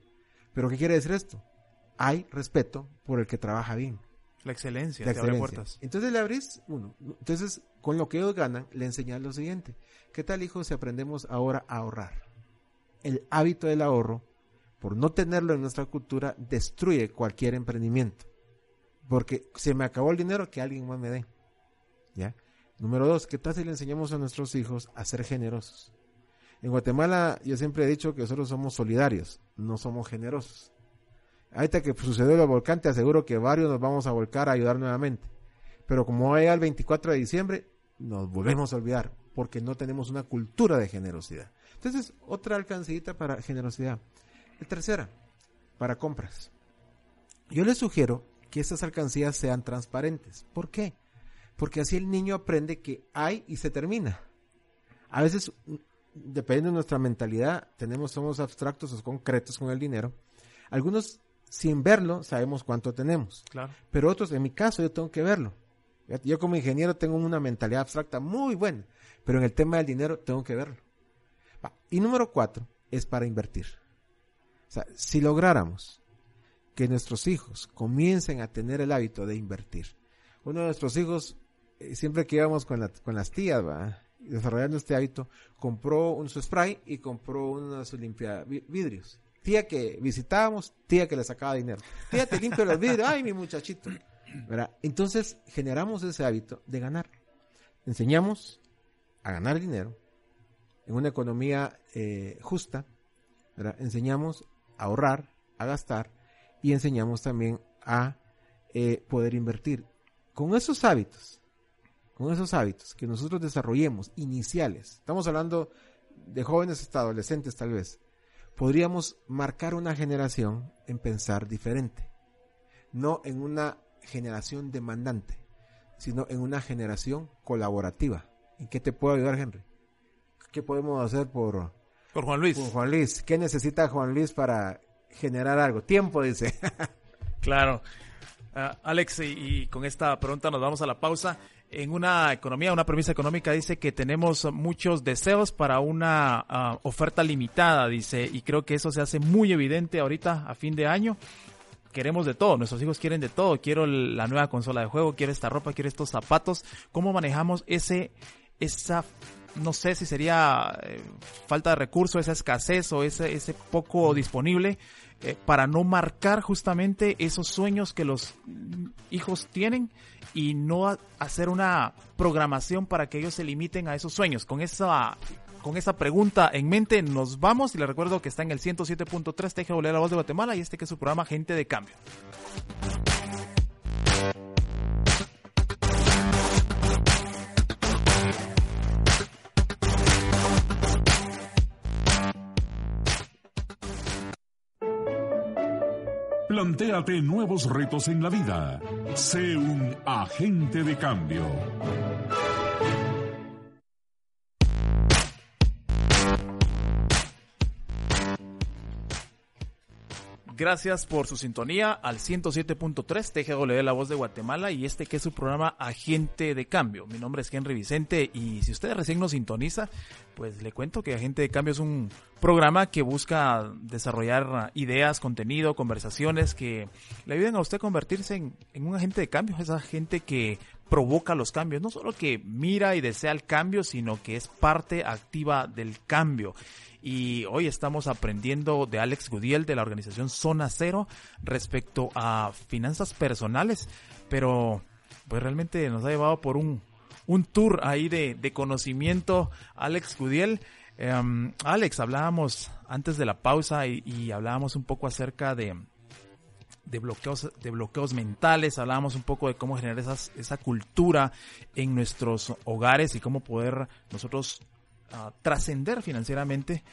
Pero ¿qué quiere decir esto? Hay respeto por el que trabaja bien. La excelencia. La te abre excelencia. puertas. Entonces le abrís uno. Entonces, con lo que ellos ganan, le enseñas lo siguiente. ¿Qué tal, hijos, si aprendemos ahora a ahorrar? El hábito del ahorro, por no tenerlo en nuestra cultura, destruye cualquier emprendimiento. Porque se me acabó el dinero, que alguien más me dé. ¿Ya? Número dos, ¿qué tal si le enseñamos a nuestros hijos a ser generosos? En Guatemala yo siempre he dicho que nosotros somos solidarios, no somos generosos. Ahorita que sucedió el volcán, te aseguro que varios nos vamos a volcar a ayudar nuevamente. Pero como va a el 24 de diciembre, nos volvemos a olvidar, porque no tenemos una cultura de generosidad. Entonces, otra alcancita para generosidad. La tercera, para compras. Yo les sugiero que estas alcancías sean transparentes. ¿Por qué? Porque así el niño aprende que hay y se termina. A veces, dependiendo de nuestra mentalidad, tenemos, somos abstractos o concretos con el dinero. Algunos, sin verlo, sabemos cuánto tenemos. Claro. Pero otros, en mi caso, yo tengo que verlo. Yo como ingeniero tengo una mentalidad abstracta muy buena, pero en el tema del dinero tengo que verlo. Y número cuatro es para invertir. O sea, si lográramos que nuestros hijos comiencen a tener el hábito de invertir. Uno de nuestros hijos, eh, siempre que íbamos con, la- con las tías, ¿va? Desarrollando este hábito, compró un su spray y compró unos limpia vi- vidrios. Tía que visitábamos, tía que le sacaba dinero. Tía, te limpio los vidrios. Ay, mi muchachito. Entonces generamos ese hábito de ganar. Enseñamos a ganar dinero en una economía eh, justa. Enseñamos a ahorrar, a gastar y enseñamos también a eh, poder invertir. Con esos hábitos, con esos hábitos que nosotros desarrollemos iniciales, estamos hablando de jóvenes hasta adolescentes tal vez, podríamos marcar una generación en pensar diferente, no en una generación demandante, sino en una generación colaborativa. ¿En qué te puedo ayudar, Henry? ¿Qué podemos hacer por, Por Juan Luis. por Juan Luis? ¿Qué necesita Juan Luis para generar algo? Tiempo, dice. Claro. Ah, Alex, y, y con esta pregunta nos vamos a la pausa. En una economía, una premisa económica dice que tenemos muchos deseos para una ah, oferta limitada, dice, y creo que eso se hace muy evidente ahorita a fin de año. Queremos de todo, nuestros hijos quieren de todo. Quiero la nueva consola de juego, quiero esta ropa, quiero estos zapatos. ¿Cómo manejamos ese, esa, no sé si sería eh, falta de recursos, esa escasez o ese, ese poco disponible? Eh, para no marcar justamente esos sueños que los hijos tienen y no ha- hacer una programación para que ellos se limiten a esos sueños. Con esa, con esa pregunta en mente nos vamos y les recuerdo que está en el 107.3 TGW La Voz de Guatemala y este que es su programa Gente de Cambio. Plantéate nuevos retos en la vida. Sé un agente de cambio. Gracias por su sintonía al 107.3 TGW La Voz de Guatemala y este que es su programa Agente de Cambio. Mi nombre es Henry Vicente y si usted recién nos sintoniza, pues le cuento que Agente de Cambio es un programa que busca desarrollar ideas, contenido, conversaciones que le ayuden a usted a convertirse en, en un agente de cambio, esa gente que provoca los cambios, no solo que mira y desea el cambio, sino que es parte activa del cambio. Y hoy estamos aprendiendo de Alex Gudiel de la organización Zona Cero respecto a finanzas personales, pero pues realmente nos ha llevado por un, un tour ahí de, de conocimiento, Alex Gudiel. Em, Alex, hablábamos antes de la pausa y, y hablábamos un poco acerca de, de bloqueos, de bloqueos mentales, hablábamos un poco de cómo generar esa cultura en nuestros hogares y cómo poder nosotros uh, trascender financieramente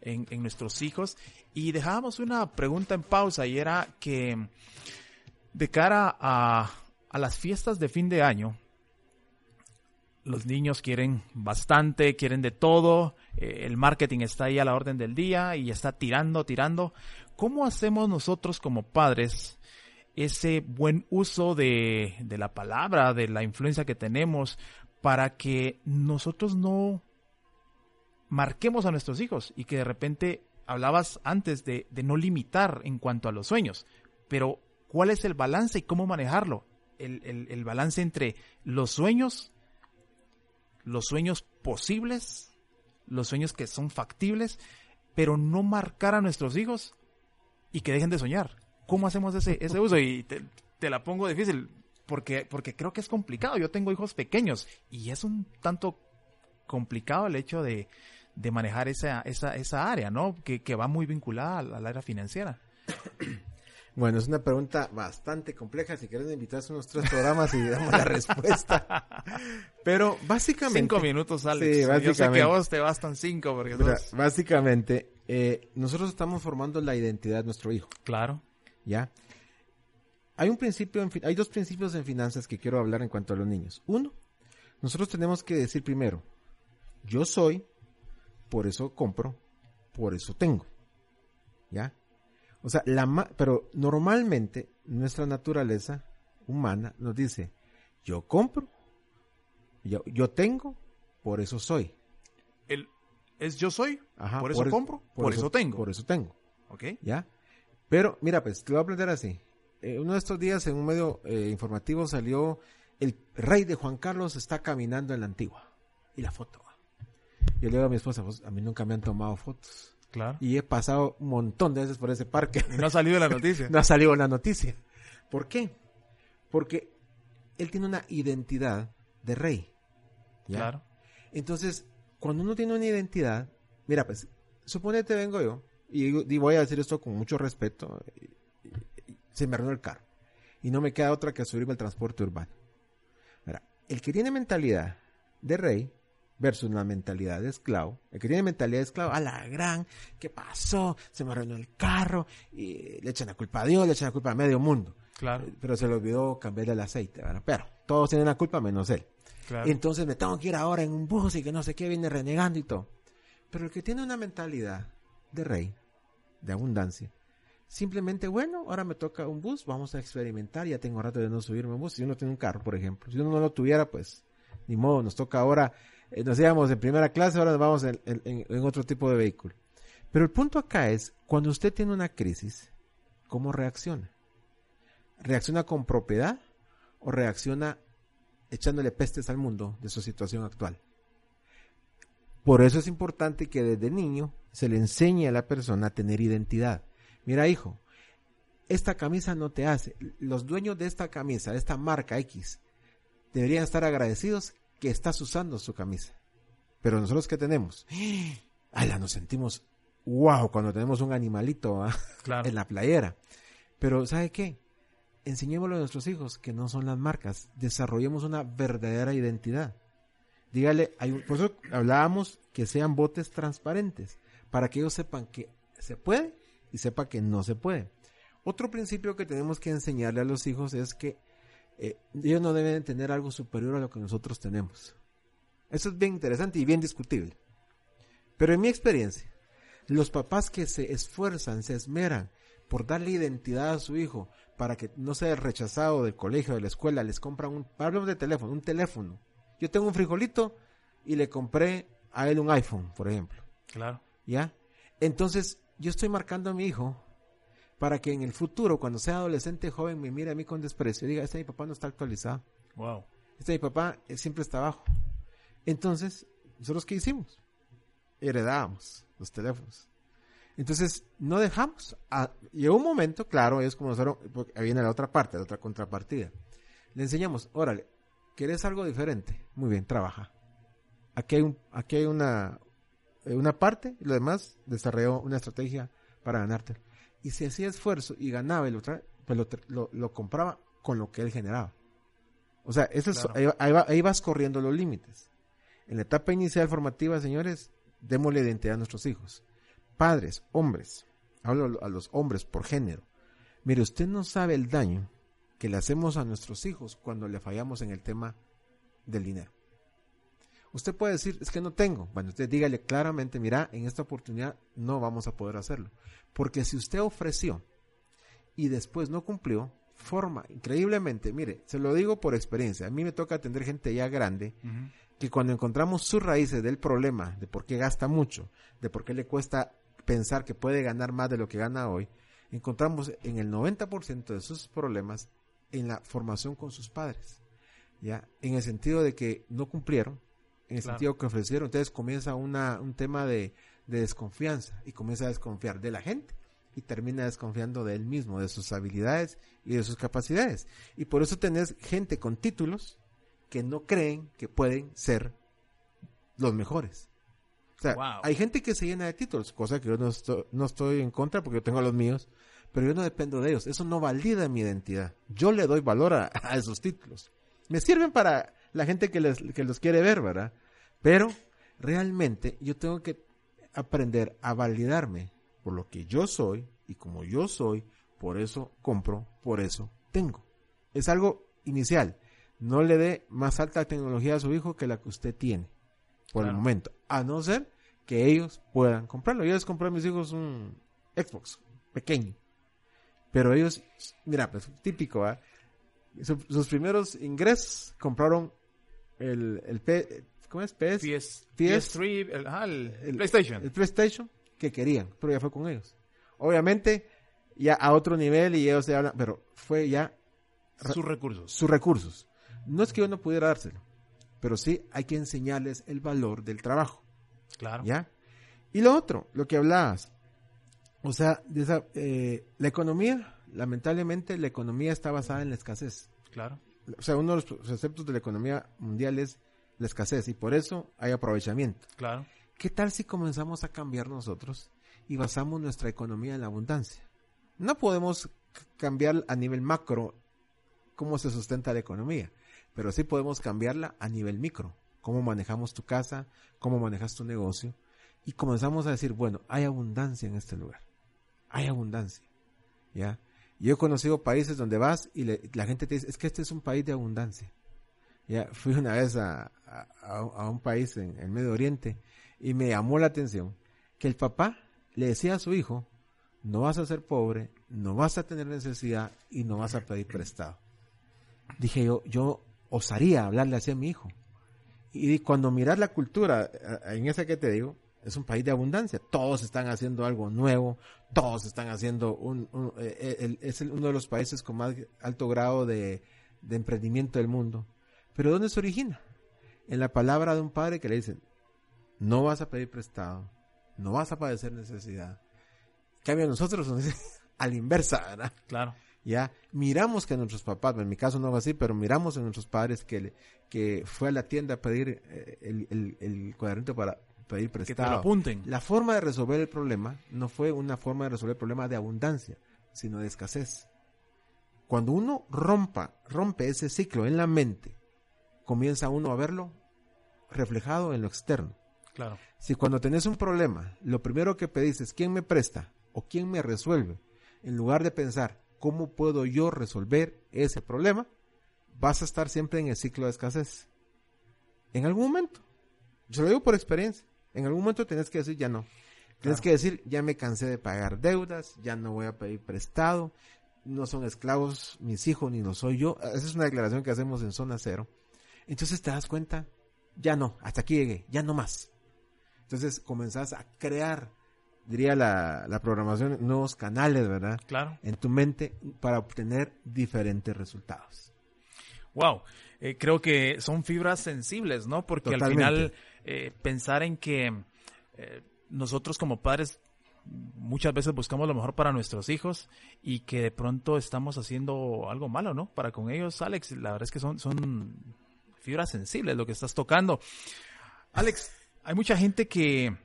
en, en, nuestros hijos. Y dejábamos una pregunta en pausa y era que de cara a, a las fiestas de fin de año, los niños quieren bastante, quieren de todo, eh, el marketing está ahí a la orden del día y está tirando, tirando. ¿Cómo hacemos nosotros como padres ese buen uso de, la palabra, de la influencia que tenemos, para que nosotros no marquemos a nuestros hijos y que de repente hablabas antes de, no limitar en cuanto a los sueños, pero ¿cuál es el balance y cómo manejarlo? El balance entre los sueños los sueños posibles, los sueños que son factibles, pero no marcar a nuestros hijos y que dejen de soñar. ¿Cómo hacemos ese, ese uso? Y te, te, la pongo difícil, porque, porque creo que es complicado. Yo tengo hijos pequeños y es un tanto complicado el hecho de, de manejar esa, esa, esa área, ¿no? Que, que va muy vinculada al, al área financiera. Bueno, es una pregunta bastante compleja. Si quieres, invitar unos tres programas y damos la respuesta. Pero básicamente. Cinco minutos, Alex. Sí, básicamente. Yo sé que a vos te bastan cinco. Porque Mira, Básicamente, eh, nosotros estamos formando la identidad de nuestro hijo. Claro. ¿Ya? Hay un principio, en, hay dos principios en finanzas que quiero hablar en cuanto a los niños. Uno, nosotros tenemos que decir primero, yo soy, por eso compro, por eso tengo. ¿Ya? O sea, la pero normalmente nuestra naturaleza humana nos dice, yo compro, yo, yo tengo, por eso soy. Es yo soy, Ajá, por eso por compro, por, por eso, eso, tengo. Por eso tengo. ¿Ok? ¿Ya? Pero, mira, pues, te lo voy a aprender así. Eh, uno de estos días en un medio eh, informativo salió el rey de Juan Carlos está caminando en la antigua. Y la foto. Yo le digo a mi esposa, pues, a mí nunca me han tomado fotos. Claro. Y he pasado un montón de veces por ese parque. Y no ha salido la noticia. no ha salido la noticia. ¿Por qué? Porque él tiene una identidad de rey. ¿ya? Claro. Entonces, cuando uno tiene una identidad, mira, pues, suponete vengo yo, y, voy a decir esto con mucho respeto, se me arruinó el carro. Y no me queda otra que subirme al transporte urbano. El que tiene mentalidad de rey, versus una mentalidad de esclavo. El que tiene mentalidad de esclavo, a la gran, ¿qué pasó? Se me arruinó el carro, y le echan la culpa a Dios, le echan la culpa a medio mundo. Claro. Pero se le olvidó cambiarle el aceite, ¿verdad? Pero todos tienen la culpa menos él. Claro. Entonces me tengo que ir ahora en un bus y que no sé qué, viene renegando y todo. Pero el que tiene una mentalidad de rey, de abundancia, simplemente, bueno, ahora me toca un bus, vamos a experimentar, ya tengo rato de no subirme a un bus. Si uno tiene un carro, por ejemplo, si uno no lo tuviera, pues, ni modo, nos toca ahora eh, nos íbamos en primera clase, ahora nos vamos en, en, en, otro tipo de vehículo. Pero el punto acá es, cuando usted tiene una crisis, ¿cómo reacciona? ¿Reacciona con propiedad o reacciona echándole pestes al mundo de su situación actual? Por eso es importante que desde niño se le enseñe a la persona a tener identidad. Mira, hijo, esta camisa no te hace. Los dueños de esta camisa, de esta marca X, deberían estar agradecidos que estás usando su camisa. Pero nosotros que tenemos, ala, nos sentimos wow cuando tenemos un animalito ¿ah? claro. en la playera. Pero ¿sabe qué? Enseñémoslo a nuestros hijos que no son las marcas, desarrollemos una verdadera identidad. Dígale, por eso hablábamos que sean botes transparentes, para que ellos sepan que se puede y sepa que no se puede. Otro principio que tenemos que enseñarle a los hijos es que eh, ellos no deben tener algo superior a lo que nosotros tenemos. Eso es bien interesante y bien discutible. Pero en mi experiencia, los papás que se esfuerzan, se esmeran por darle identidad a su hijo para que no sea rechazado del colegio, de la escuela, les compran un, hablamos de teléfono, un teléfono. Yo tengo un frijolito y le compré a él un iPhone, por ejemplo. Claro. ¿Ya? Entonces, yo estoy marcando a mi hijo para que en el futuro, cuando sea adolescente joven, me mire a mí con desprecio y diga, este mi papá no está actualizado. Wow. Este mi papá siempre está abajo. Entonces, ¿nosotros qué hicimos? Heredábamos los teléfonos. Entonces, no dejamos. A, llegó un momento, claro, es como nosotros, viene la otra parte, la otra contrapartida. Le enseñamos, órale, ¿quieres algo diferente? Muy bien, trabaja. Aquí hay, un, aquí hay una, eh, una parte y lo demás desarrolló una estrategia para ganarte. Y si hacía esfuerzo y ganaba y lo, tra- pues lo, lo- lo compraba con lo que él generaba. O sea, eso es- ahí, va- ahí va- ahí vas corriendo los límites. En la etapa inicial formativa, señores, démosle identidad a nuestros hijos. Padres, hombres, hablo a los hombres por género. Mire, usted no sabe el daño que le hacemos a nuestros hijos cuando le fallamos en el tema del dinero. Usted puede decir, es que no tengo. Bueno, usted dígale claramente, mira, en esta oportunidad no vamos a poder hacerlo. Porque si usted ofreció y después no cumplió, forma increíblemente, mire, se lo digo por experiencia, a mí me toca atender gente ya grande que cuando encontramos sus raíces del problema, de por qué gasta mucho, de por qué le cuesta pensar que puede ganar más de lo que gana hoy, encontramos en el 90% de sus problemas en la formación con sus padres. ¿Ya? En el sentido de que no cumplieron, en el Claro. sentido que ofrecieron, entonces comienza una, un tema de, de desconfianza y comienza a desconfiar de la gente y termina desconfiando de él mismo, de sus habilidades y de sus capacidades. Y por eso tenés gente con títulos que no creen que pueden ser los mejores. O sea, Wow. hay gente que se llena de títulos, cosa que yo no estoy, no estoy en contra porque yo tengo los míos, pero yo no dependo de ellos. Eso no valida mi identidad. Yo le doy valor a, a esos títulos. Me sirven para la gente que, les, que los quiere ver, ¿verdad? Pero realmente yo tengo que aprender a validarme por lo que yo soy y como yo soy, por eso compro, por eso tengo. Es algo inicial. No le dé más alta tecnología a su hijo que la que usted tiene por el momento, a no ser que ellos puedan comprarlo. Yo les compré a mis hijos un Xbox pequeño, pero ellos, mira, pues típico. Su- sus primeros ingresos compraron el, el P, ¿cómo es? PS, PS, PS, PS3, el, ajá, el el- PlayStation. el PlayStation que querían, pero ya fue con ellos. Obviamente, ya a otro nivel y ellos se hablan, pero fue ya sus recursos. sus recursos. No es que yo no pudiera dárselo, pero sí hay que enseñarles el valor del trabajo, Claro. ¿ya? Y lo otro, lo que hablabas, o sea, de esa, eh, la economía, lamentablemente la economía está basada en la escasez. Claro. O sea, uno de los conceptos de la economía mundial es la escasez y por eso hay aprovechamiento. Claro. ¿Qué tal si comenzamos a cambiar nosotros y basamos nuestra economía en la abundancia? No podemos cambiar a nivel macro cómo se sustenta la economía, pero sí podemos cambiarla a nivel micro, cómo manejamos tu casa, cómo manejas tu negocio y comenzamos a decir, bueno, hay abundancia en este lugar, hay abundancia, ¿ya? Yo he conocido países donde vas y la gente te dice, es que este es un país de abundancia. Ya, fui una vez a, a- a- a un país en el Medio Oriente y me llamó la atención que el papá le decía a su hijo, no vas a ser pobre, no vas a tener necesidad y no vas a pedir prestado. Dije yo, yo osaría hablarle así a mi hijo. Y cuando miras la cultura, eh, en esa que te digo, es un país de abundancia. Todos están haciendo algo nuevo, todos están haciendo un, un- eh, eh, el- es uno de los países con más alto grado de, de emprendimiento del mundo. Pero ¿dónde se origina? En la palabra de un padre que le dicen, no vas a pedir prestado, no vas a padecer necesidad. En cambio nosotros a la inversa, ¿verdad? Claro. Ya miramos que nuestros papás, en mi caso no fue así, pero miramos a nuestros padres que, que fue a la tienda a pedir eh, el, el, el cuadernito para pedir Que te lo prestado. apunten. La forma de resolver el problema no fue una forma de resolver el problema de abundancia, sino de escasez. Cuando uno rompa, rompe ese ciclo en la mente, comienza uno a verlo reflejado en lo externo. Claro. Si cuando tenés un problema, lo primero que pedís es quién me presta o quién me resuelve, en lugar de pensar cómo puedo yo resolver ese problema, vas a estar siempre en el ciclo de escasez. En algún momento, yo lo digo por experiencia, en algún momento tenés que decir ya no. Tienes Claro. que decir ya me cansé de pagar deudas, ya no voy a pedir prestado, no son esclavos mis hijos ni lo soy yo. Esa es una declaración que hacemos en zona cero. Entonces te das cuenta, ya no, hasta aquí llegué, ya no más. Entonces comenzás a crear, diría la, la programación, nuevos canales, ¿verdad? Claro. En tu mente para obtener diferentes resultados. Wow. Eh, creo que son fibras sensibles, ¿no? Porque Totalmente. al final eh, pensar en que eh, nosotros como padres muchas veces buscamos lo mejor para nuestros hijos y que de pronto estamos haciendo algo malo, ¿no? Para con ellos, Alex, la verdad es que son, son fibras sensibles lo que estás tocando. Alex, hay mucha gente que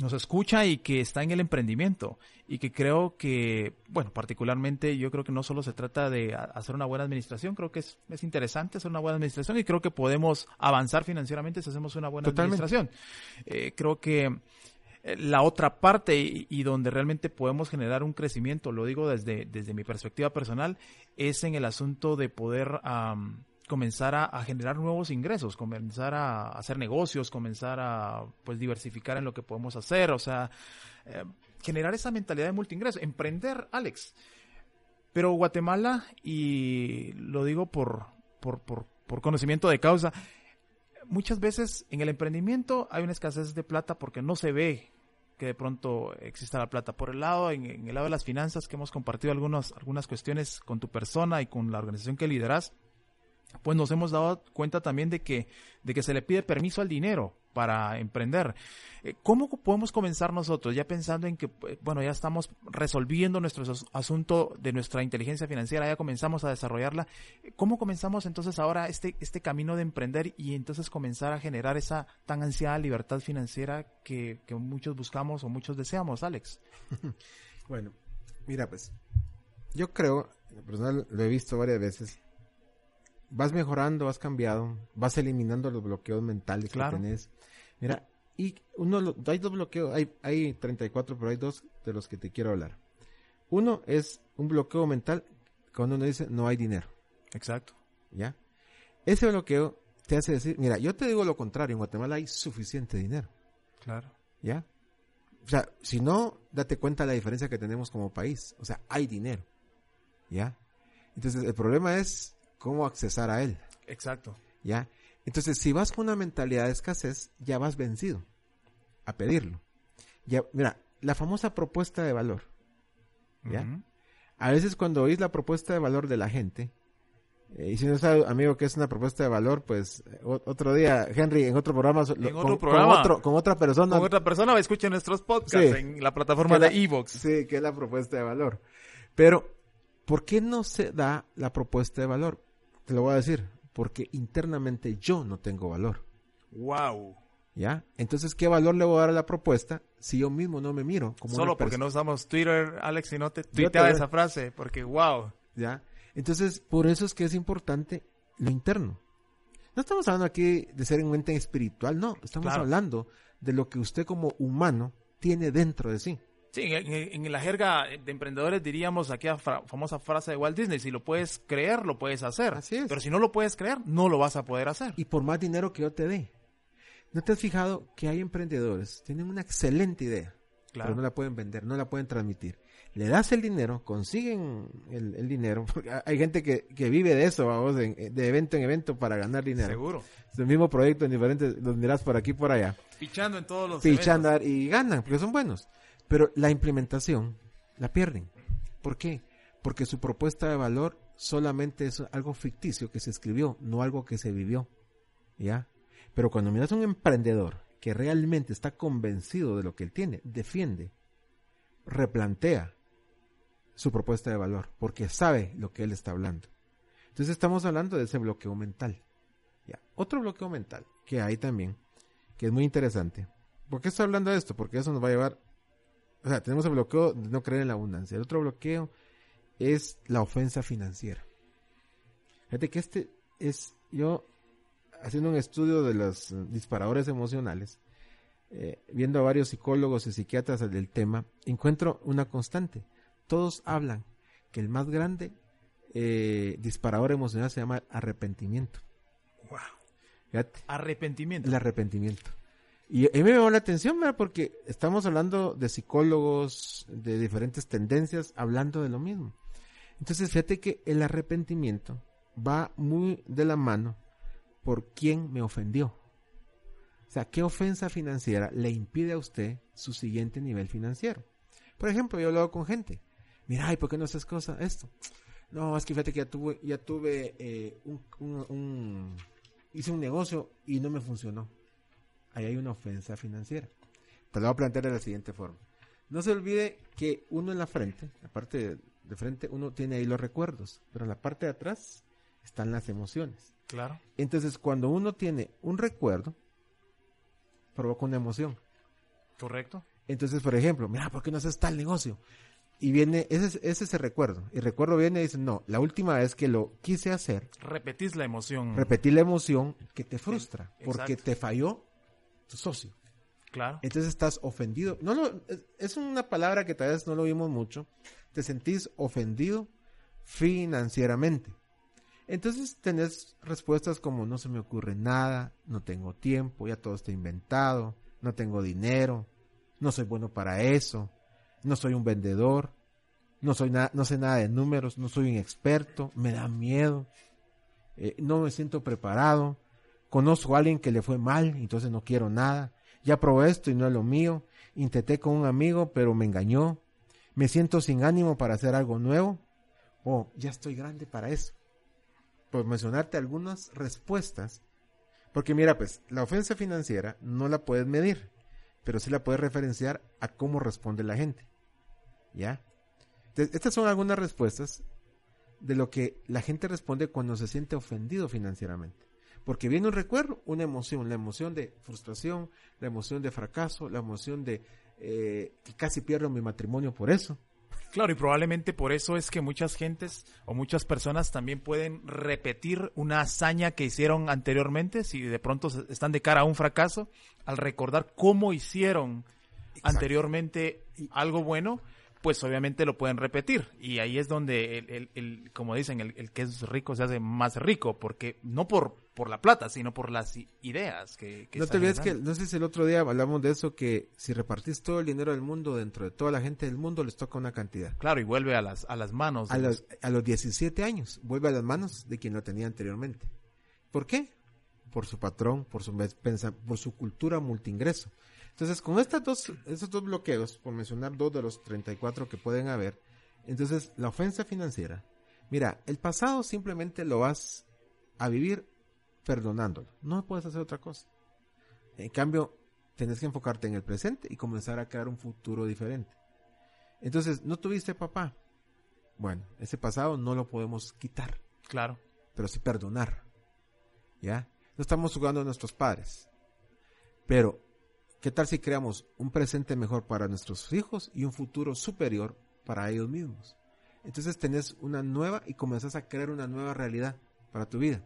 nos escucha y que está en el emprendimiento y que creo que, bueno, particularmente yo creo que no solo se trata de hacer una buena administración, creo que es, es interesante hacer una buena administración y creo que podemos avanzar financieramente si hacemos una buena administración. Eh, creo que eh, la otra parte y, donde realmente podemos generar un crecimiento, lo digo desde, desde mi perspectiva personal, es en el asunto de poder comenzar a, generar nuevos ingresos, comenzar a, hacer negocios, comenzar a pues diversificar en lo que podemos hacer, o sea, eh, generar esa mentalidad de multiingreso, emprender, Alex. Pero Guatemala, y lo digo por, por, por, conocimiento de causa, muchas veces en el emprendimiento hay una escasez de plata porque no se ve que de pronto exista la plata. Por el lado, en, en, el lado de las finanzas, que hemos compartido algunos, algunas cuestiones con tu persona y con la organización que lideras, pues nos hemos dado cuenta también de que, de que se le pide permiso al dinero para emprender. Eh, ¿Cómo podemos comenzar nosotros, ya pensando en que, eh, bueno, ya estamos resolviendo nuestro asunto de nuestra inteligencia financiera, ya comenzamos a desarrollarla? ¿Cómo comenzamos entonces ahora este, este camino de emprender y entonces comenzar a generar esa tan ansiada libertad financiera que, que muchos buscamos o muchos deseamos, Alex? bueno, mira, pues, yo creo, en lo personal lo he visto varias veces, vas mejorando, vas cambiando, vas eliminando los bloqueos mentales que tenés. Mira, y uno, hay dos bloqueos, hay, hay 34, pero hay dos de los que te quiero hablar. Uno es un bloqueo mental cuando uno dice no hay dinero. Exacto. ¿Ya? Ese bloqueo te hace decir, mira, yo te digo lo contrario, en Guatemala hay suficiente dinero. Claro. ¿Ya? O sea, si no, date cuenta de la diferencia que tenemos como país. O sea, hay dinero. ¿Ya? Entonces, el problema es cómo accesar a él. Exacto. ¿Ya? Entonces, si vas con una mentalidad de escasez, ya vas vencido a pedirlo. Ya, mira, la famosa propuesta de valor. ¿Ya? A veces cuando oís la propuesta de valor de la gente, eh, y si no sabes, amigo, que es una propuesta de valor, pues otro día, Henry, en otro programa, en otro programa con, otra persona. Con otra persona, escuchen nuestros podcasts en la plataforma de Evox. Sí, que es la propuesta de valor. Pero, ¿por qué no se da la propuesta de valor? Te lo voy a decir, porque internamente yo no tengo valor. Wow. ¿Ya? Entonces, ¿qué valor le voy a dar a la propuesta si yo mismo no me miro como Solo porque no usamos Twitter, Alex, y no te tuitea esa frase, porque wow. ¿Ya? Entonces, por eso es que es importante lo interno. No estamos hablando aquí de ser un ente espiritual, no, estamos hablando de lo que usted como humano tiene dentro de sí. Sí, en, la jerga de emprendedores diríamos aquella famosa frase de Walt Disney, si lo puedes creer, lo puedes hacer. Así es. Pero si no lo puedes creer, no lo vas a poder hacer. Y por más dinero que yo te dé. ¿No te has fijado que hay emprendedores, tienen una excelente idea, pero no la pueden vender, no la pueden transmitir? Le das el dinero, consiguen el, dinero, porque hay gente que, vive de eso, vamos, de, evento en evento para ganar dinero. Seguro. Es el mismo proyecto en diferentes, los miras por aquí y por allá. Pichando en todos los Pichando y ganan, porque son buenos. Pero la implementación la pierden. ¿Por qué? Porque su propuesta de valor solamente es algo ficticio que se escribió, no algo que se vivió. ¿Ya? Pero cuando miras a un emprendedor que realmente está convencido de lo que él tiene, defiende, replantea su propuesta de valor, porque sabe lo que él está hablando. Entonces estamos hablando de ese bloqueo mental. ¿Ya? Otro bloqueo mental que hay también, que es muy interesante. ¿Por qué estoy hablando de esto? Porque eso nos va a llevar o sea, tenemos el bloqueo de no creer en la abundancia. El otro bloqueo es la ofensa financiera. Fíjate que este es, yo haciendo un estudio de los disparadores emocionales, eh, viendo a varios psicólogos y psiquiatras del tema, encuentro una constante. Todos hablan que el más grande eh, disparador emocional se llama arrepentimiento. Wow. Arrepentimiento. El arrepentimiento. Y a mí me llamó la atención, ¿verdad? Porque estamos hablando de psicólogos, de diferentes tendencias, hablando de lo mismo. Entonces, fíjate que el arrepentimiento va muy de la mano por quién me ofendió. O sea, ¿qué ofensa financiera le impide a usted su siguiente nivel financiero? Por ejemplo, yo he hablado con gente. Mira, ¿y por qué no haces cosa esto? No, es que fíjate que ya tuve, ya tuve eh, un, hice un negocio y no me funcionó ahí hay una ofensa financiera. Te lo voy a plantear de la siguiente forma. No se olvide que uno en la frente, la parte de, frente, uno tiene ahí los recuerdos, pero en la parte de atrás están las emociones. Claro. Entonces, cuando uno tiene un recuerdo, provoca una emoción. Correcto. Entonces, por ejemplo, mira, ¿por qué no haces tal negocio? Y viene, ese es, ese es ese recuerdo. Y el recuerdo viene y dice, no, la última vez que lo quise hacer, Repetís la emoción. repetir la emoción que te frustra, porque te falló tu socio. Claro. Entonces estás ofendido. No, no, es- una palabra que tal vez no lo vimos mucho. Te sentís ofendido financieramente. Entonces tenés respuestas como no se me ocurre nada, no tengo tiempo, ya todo está inventado, no tengo dinero, no soy bueno para eso, no soy un vendedor, no soy no sé nada de números, no soy un experto, me da miedo, eh, no me siento preparado, conozco a alguien que le fue mal, entonces no quiero nada, ya probé esto y no es lo mío, intenté con un amigo pero me engañó, me siento sin ánimo para hacer algo nuevo, o ya estoy grande para eso. Por mencionarte algunas respuestas, porque mira pues, la ofensa financiera no la puedes medir, pero sí la puedes referenciar a cómo responde la gente. ¿Ya? Estas son algunas respuestas de lo que la gente responde cuando se siente ofendido financieramente. Porque viene un recuerdo, una emoción, la emoción de frustración, la emoción de fracaso, la emoción de eh, que casi pierdo mi matrimonio por eso. Claro, y probablemente por eso es que muchas gentes o muchas personas también pueden repetir una hazaña que hicieron anteriormente, si de pronto están de cara a un fracaso, al recordar cómo hicieron anteriormente algo bueno, pues obviamente lo pueden repetir. Y ahí es donde, el, el- el- como dicen, el, el que es rico se hace más rico, porque no por, por la plata, sino por las ideas que, que no te olvides que, no sé si el otro día hablamos de eso, que si repartís todo el dinero del mundo dentro de toda la gente del mundo, les toca una cantidad. Claro, y vuelve a las, a las manos. A los- a los 17 años, vuelve a las manos de quien lo tenía anteriormente. ¿Por qué? Por su patrón, por su, por su cultura multiingreso. Entonces, con estas dos, estos dos bloqueos, por mencionar dos de los 34 que pueden haber, entonces la ofensa financiera, mira, el pasado simplemente lo vas a vivir perdonándolo. No puedes hacer otra cosa. En cambio, tenés que enfocarte en el presente y comenzar a crear un futuro diferente. Entonces, ¿no tuviste papá? Bueno, ese pasado no lo podemos quitar, Claro. pero sí perdonar. ¿Ya? No estamos jugando a nuestros padres. Pero, ¿qué tal si creamos un presente mejor para nuestros hijos y un futuro superior para ellos mismos? Entonces tenés una nueva y comenzás a crear una nueva realidad para tu vida.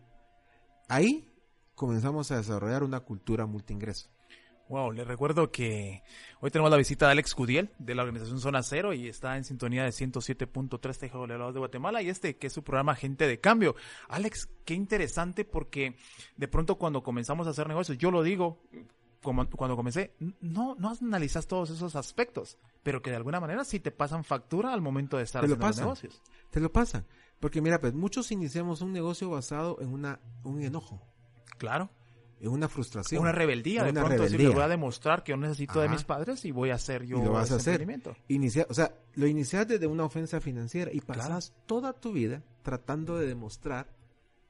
Ahí comenzamos a desarrollar una cultura multiingreso. Wow, les recuerdo que hoy tenemos la visita de Alex Cudiel de la organización Zona Cero y está en sintonía de 107.3 TGW de Guatemala y este que es su programa Gente de Cambio. Alex, qué interesante porque de pronto cuando comenzamos a hacer negocios, yo lo digo, como cuando comencé, no, no analizas todos esos aspectos, pero que de alguna manera sí te pasan factura al momento de estar Te lo haciendo los negocios. Te lo pasan. Porque mira, pues muchos iniciamos un negocio basado en una, un enojo, Claro. en una frustración. Una rebeldía, de pronto rebeldía. les voy a demostrar que yo necesito de mis padres y voy a hacer yo y lo vas ese a hacer. emprendimiento. Inicia- o sea, lo inicias desde una ofensa financiera y pasas toda tu vida tratando de demostrar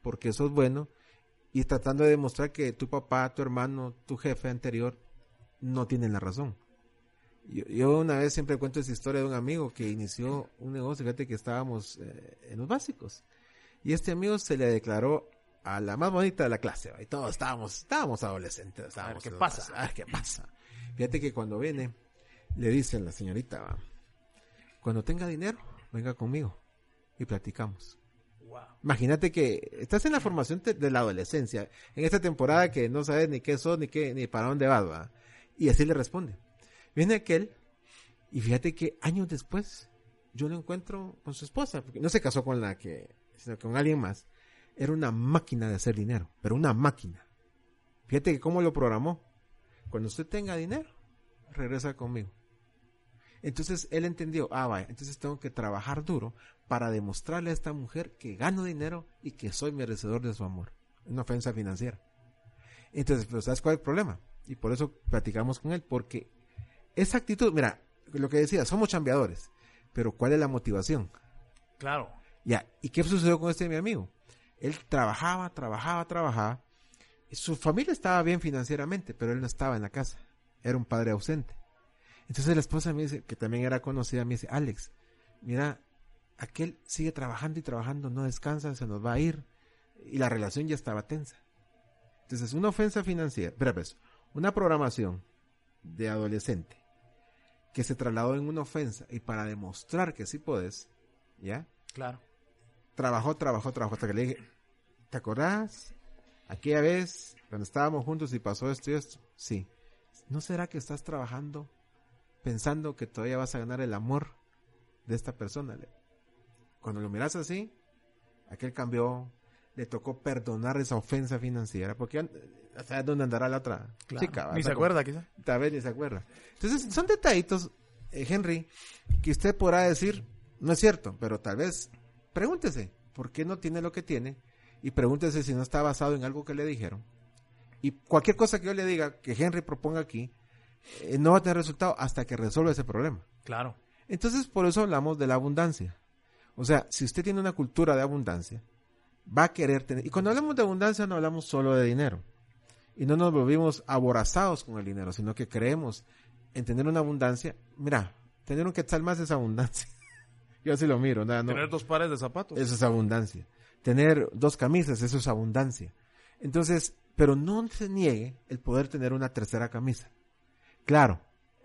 por qué sos bueno y tratando de demostrar que tu papá, tu hermano, tu jefe anterior no tienen la razón. Yo, yo una vez siempre cuento esa historia de un amigo que inició un negocio, fíjate que estábamos eh, en los básicos. Y este amigo se le declaró a la más bonita de la clase, ¿va? y todos estábamos, estábamos adolescentes. Estábamos qué en los pasa. básicos, A ver qué pasa. Fíjate que cuando viene, le dice la señorita, "Va, cuando tenga dinero, venga conmigo y platicamos. Wow. Imagínate que estás en la formación de la adolescencia, en esta temporada que no sabes ni qué sos, ni qué, ni para dónde vas, ¿va? Y así le responde. Viene aquel, y fíjate que años después, yo lo encuentro con su esposa, porque no se casó con la que, sino con alguien más. Era una máquina de hacer dinero, pero una máquina. Fíjate que cómo lo programó. Cuando usted tenga dinero, regresa conmigo. Entonces él entendió, ah, vaya, entonces tengo que trabajar duro para demostrarle a esta mujer que gano dinero y que soy merecedor de su amor. Una ofensa financiera. Entonces, pero ¿sabes cuál es el problema? Y por eso platicamos con él, porque esa actitud, mira, lo que decía, somos chambeadores, pero ¿cuál es la motivación? Claro. Ya, ¿y qué sucedió con este mi amigo? Él trabajaba, trabajaba, trabajaba. Su familia estaba bien financieramente, pero él no estaba en la casa. Era un padre ausente. Entonces la esposa me dice, que también era conocida, me dice, Alex, mira, aquel sigue trabajando y trabajando, no descansa, se nos va a ir. Y la relación ya estaba tensa. Entonces, una ofensa financiera, pero pues, una programación de adolescente que se trasladó en una ofensa y para demostrar que sí puedes, ¿ya? Claro. Trabajó, trabajó, trabajó hasta que le dije, ¿te acordás? Aquella vez, cuando estábamos juntos y pasó esto y esto. Sí. ¿No será que estás trabajando pensando que todavía vas a ganar el amor de esta persona? Cuando lo miras así, aquel cambió, le tocó perdonar esa ofensa financiera, porque hasta dónde andará la otra chica. Ni se acuerda, quizá. Tal vez ni se acuerda. Entonces, son detallitos, eh, Henry, que usted podrá decir, no es cierto, pero tal vez pregúntese, ¿por qué no tiene lo que tiene? Y pregúntese si no está basado en algo que le dijeron. Y cualquier cosa que yo le diga, que Henry proponga aquí, eh, no va a tener resultado hasta que resuelva ese problema. Claro. Entonces, por eso hablamos de la abundancia. O sea, si usted tiene una cultura de abundancia, va a querer tener. Y cuando hablamos de abundancia, no hablamos solo de dinero. Y no nos volvimos aborazados con el dinero, sino que creemos en tener una abundancia. Mira, tener un quetzal más es abundancia. Yo así lo miro. tener dos pares de zapatos. Eso es abundancia. Tener dos camisas, eso es abundancia. Entonces, pero no se niegue el poder tener una tercera camisa. Claro,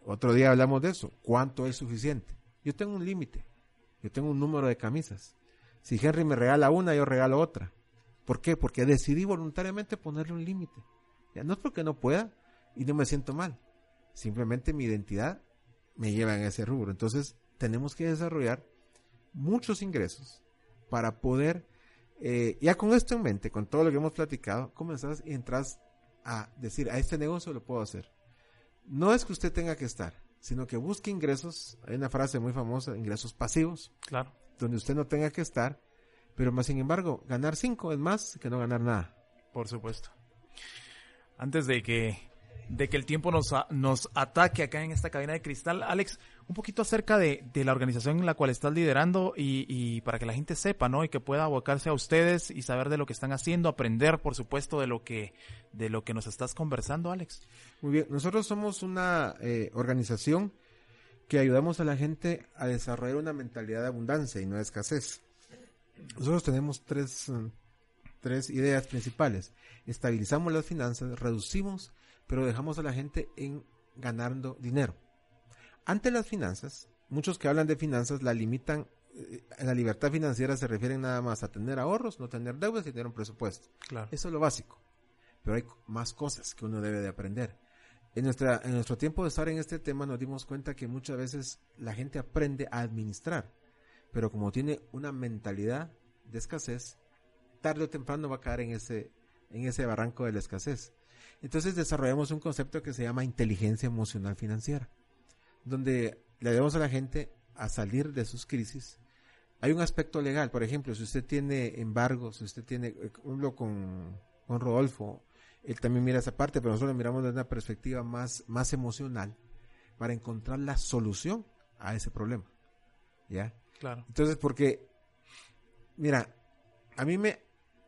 otro día hablamos de eso. ¿Cuánto es suficiente? Yo tengo un límite. Yo tengo un número de camisas. Si Henry me regala una, yo regalo otra. ¿Por qué? Porque decidí voluntariamente ponerle un límite. No es porque no pueda y no me siento mal. Simplemente mi identidad me lleva en ese rubro. Entonces, tenemos que desarrollar muchos ingresos para poder, eh, ya con esto en mente, con todo lo que hemos platicado, comenzás y entras a decir, a este negocio lo puedo hacer. No es que usted tenga que estar, sino que busque ingresos. Hay una frase muy famosa, ingresos pasivos. Claro donde usted no tenga que estar, pero más sin embargo, ganar cinco es más que no ganar nada. Por supuesto. Antes de que de que el tiempo nos, nos ataque acá en esta cadena de cristal. Alex, un poquito acerca de, la organización en la cual estás liderando y, y, para que la gente sepa, ¿no? Y que pueda abocarse a ustedes y saber de lo que están haciendo, aprender, por supuesto, de lo que, de lo que nos estás conversando, Alex. Muy bien, nosotros somos una eh, organización que ayudamos a la gente a desarrollar una mentalidad de abundancia y no de escasez. Nosotros tenemos tres, mm, tres ideas principales. Estabilizamos las finanzas, reducimos, pero dejamos a la gente en ganando dinero. Ante las finanzas, muchos que hablan de finanzas la limitan, en eh, la libertad financiera se refieren nada más a tener ahorros, no tener deudas y tener un presupuesto. Claro. Eso es lo básico. Pero hay más cosas que uno debe de aprender. En, nuestra, en nuestro tiempo de estar en este tema nos dimos cuenta que muchas veces la gente aprende a administrar, pero como tiene una mentalidad de escasez, tarde o temprano va a caer en ese, en ese barranco de la escasez. Entonces desarrollamos un concepto que se llama inteligencia emocional financiera, donde le ayudamos a la gente a salir de sus crisis. Hay un aspecto legal, por ejemplo, si usted tiene embargos, si usted tiene, con, con Rodolfo, él también mira esa parte, pero nosotros lo miramos desde una perspectiva más, más emocional para encontrar la solución a ese problema. ¿Ya? Claro. Entonces, porque, mira, a mí me,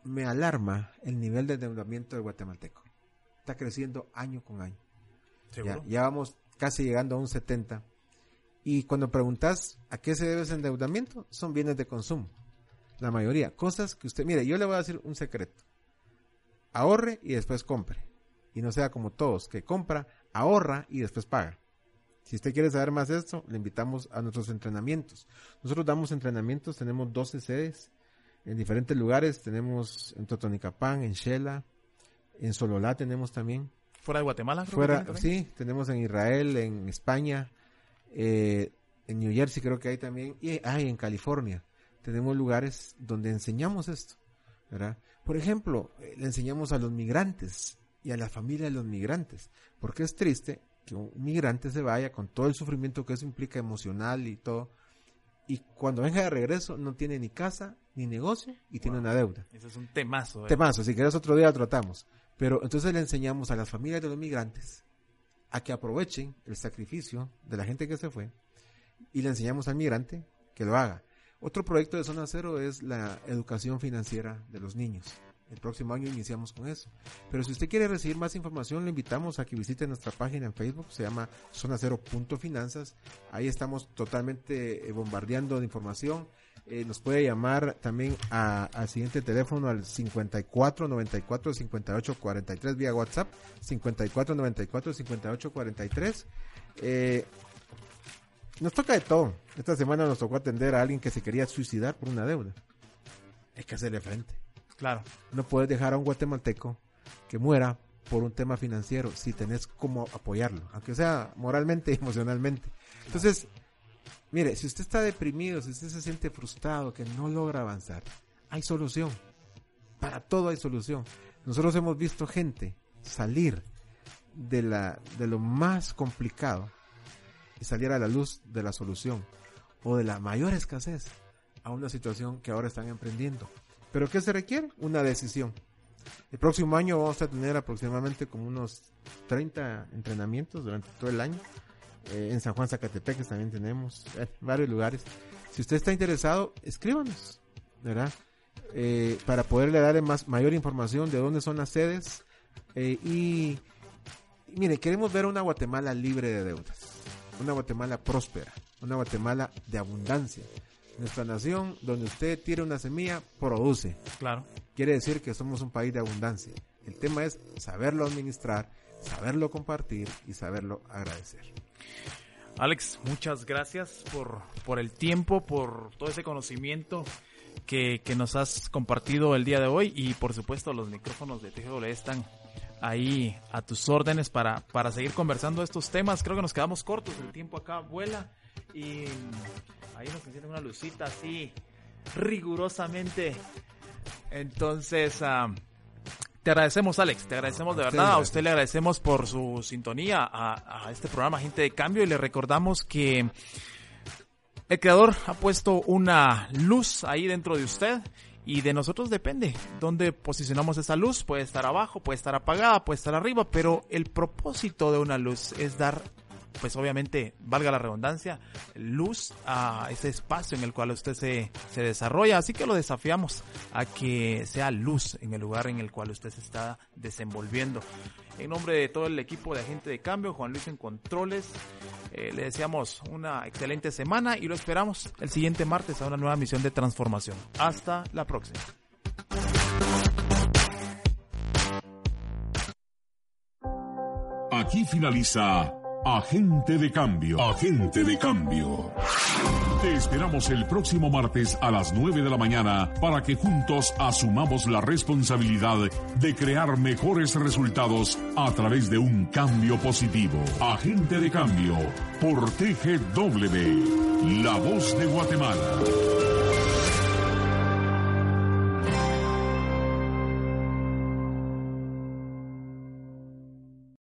me alarma el nivel de endeudamiento del guatemalteco. Está creciendo año con año. ¿Seguro? Ya, vamos casi llegando a un 70. Y cuando preguntas a qué se debe ese endeudamiento, son bienes de consumo. La mayoría. Cosas que usted, mire, yo le voy a decir un secreto ahorre y después compre. Y no sea como todos, que compra, ahorra y después paga. Si usted quiere saber más de esto, le invitamos a nuestros entrenamientos. Nosotros damos entrenamientos, tenemos 12 sedes en diferentes lugares. Tenemos en Totonicapán, en Shela, en Sololá tenemos también. ¿Fuera de Guatemala? Fuera, sí, tenemos en Israel, en España, eh, en New Jersey creo que hay también, y hay en California. Tenemos lugares donde enseñamos esto, ¿verdad? Por ejemplo, eh, le enseñamos a los migrantes y a la familia de los migrantes, porque es triste que un migrante se vaya con todo el sufrimiento que eso implica emocional y todo, y cuando venga de regreso no tiene ni casa ni negocio y tiene una deuda. Ese es un temazo. ¿eh? Temazo, si quieres otro día lo tratamos. Pero entonces le enseñamos a las familias de los migrantes a que aprovechen el sacrificio de la gente que se fue y le enseñamos al migrante que lo haga. Otro proyecto de Zona Cero es la educación financiera de los niños. El próximo año iniciamos con eso. Pero si usted quiere recibir más información, le invitamos a que visite nuestra página en Facebook, se llama Zona Cero Finanzas. Ahí estamos totalmente eh, bombardeando de información. Eh, nos puede llamar también al siguiente teléfono al 54 94 58 43 vía WhatsApp 54 94 58 43 nos toca de todo esta semana nos tocó atender a alguien que se quería suicidar por una deuda hay que hacerle frente Claro. No puedes dejar a un guatemalteco que muera por un tema financiero si tenés cómo apoyarlo, aunque sea moralmente y emocionalmente. Entonces, mire, si usted está deprimido, si usted se siente frustrado, que no logra avanzar, hay solución. Para todo hay solución. Nosotros hemos visto gente salir de, la, de lo más complicado y salir a la luz de la solución o de la mayor escasez a una situación que ahora están emprendiendo. ¿Pero qué se requiere? Una decisión. El próximo año vamos a tener aproximadamente como unos 30 entrenamientos durante todo el año. Eh, en San Juan Zacatepec también tenemos en varios lugares. Si usted está interesado, escríbanos. Eh, para poderle dar más, mayor información de dónde son las sedes. Eh, y mire, queremos ver una Guatemala libre de deudas, una Guatemala próspera, una Guatemala de abundancia, nuestra nación, donde usted tira una semilla, produce. Claro. Quiere decir que somos un país de abundancia. El tema es saberlo administrar, saberlo compartir y saberlo agradecer. Alex, muchas gracias por, por el tiempo, por todo ese conocimiento que, que, nos has compartido el día de hoy y por supuesto los micrófonos de TGW están ahí a tus órdenes para, para seguir conversando estos temas. Creo que nos quedamos cortos, el tiempo acá vuela y ahí nos enciende una lucita así rigurosamente. Entonces, uh, te agradecemos, Alex, te agradecemos de verdad. A usted le agradecemos por su sintonía a, a, este programa Gente de Cambio y le recordamos que el creador ha puesto una luz ahí dentro de usted y de nosotros depende dónde posicionamos esa luz. Puede estar abajo, puede estar apagada, puede estar arriba, pero el propósito de una luz es dar pues obviamente, valga la redundancia, luz a ese espacio en el cual usted se, se desarrolla. Así que lo desafiamos a que sea luz en el lugar en el cual usted se está desenvolviendo. En nombre de todo el equipo de Agente de Cambio, Juan Luis en Controles, eh, le deseamos una excelente semana y lo esperamos el siguiente martes a una nueva misión de transformación. Hasta la próxima. Aquí finaliza Agente de Cambio. Agente de Cambio. Te esperamos el próximo martes a las 9 de la mañana para que juntos asumamos la responsabilidad de crear mejores resultados a través de un cambio positivo. Agente de Cambio por TGW, La Voz de Guatemala.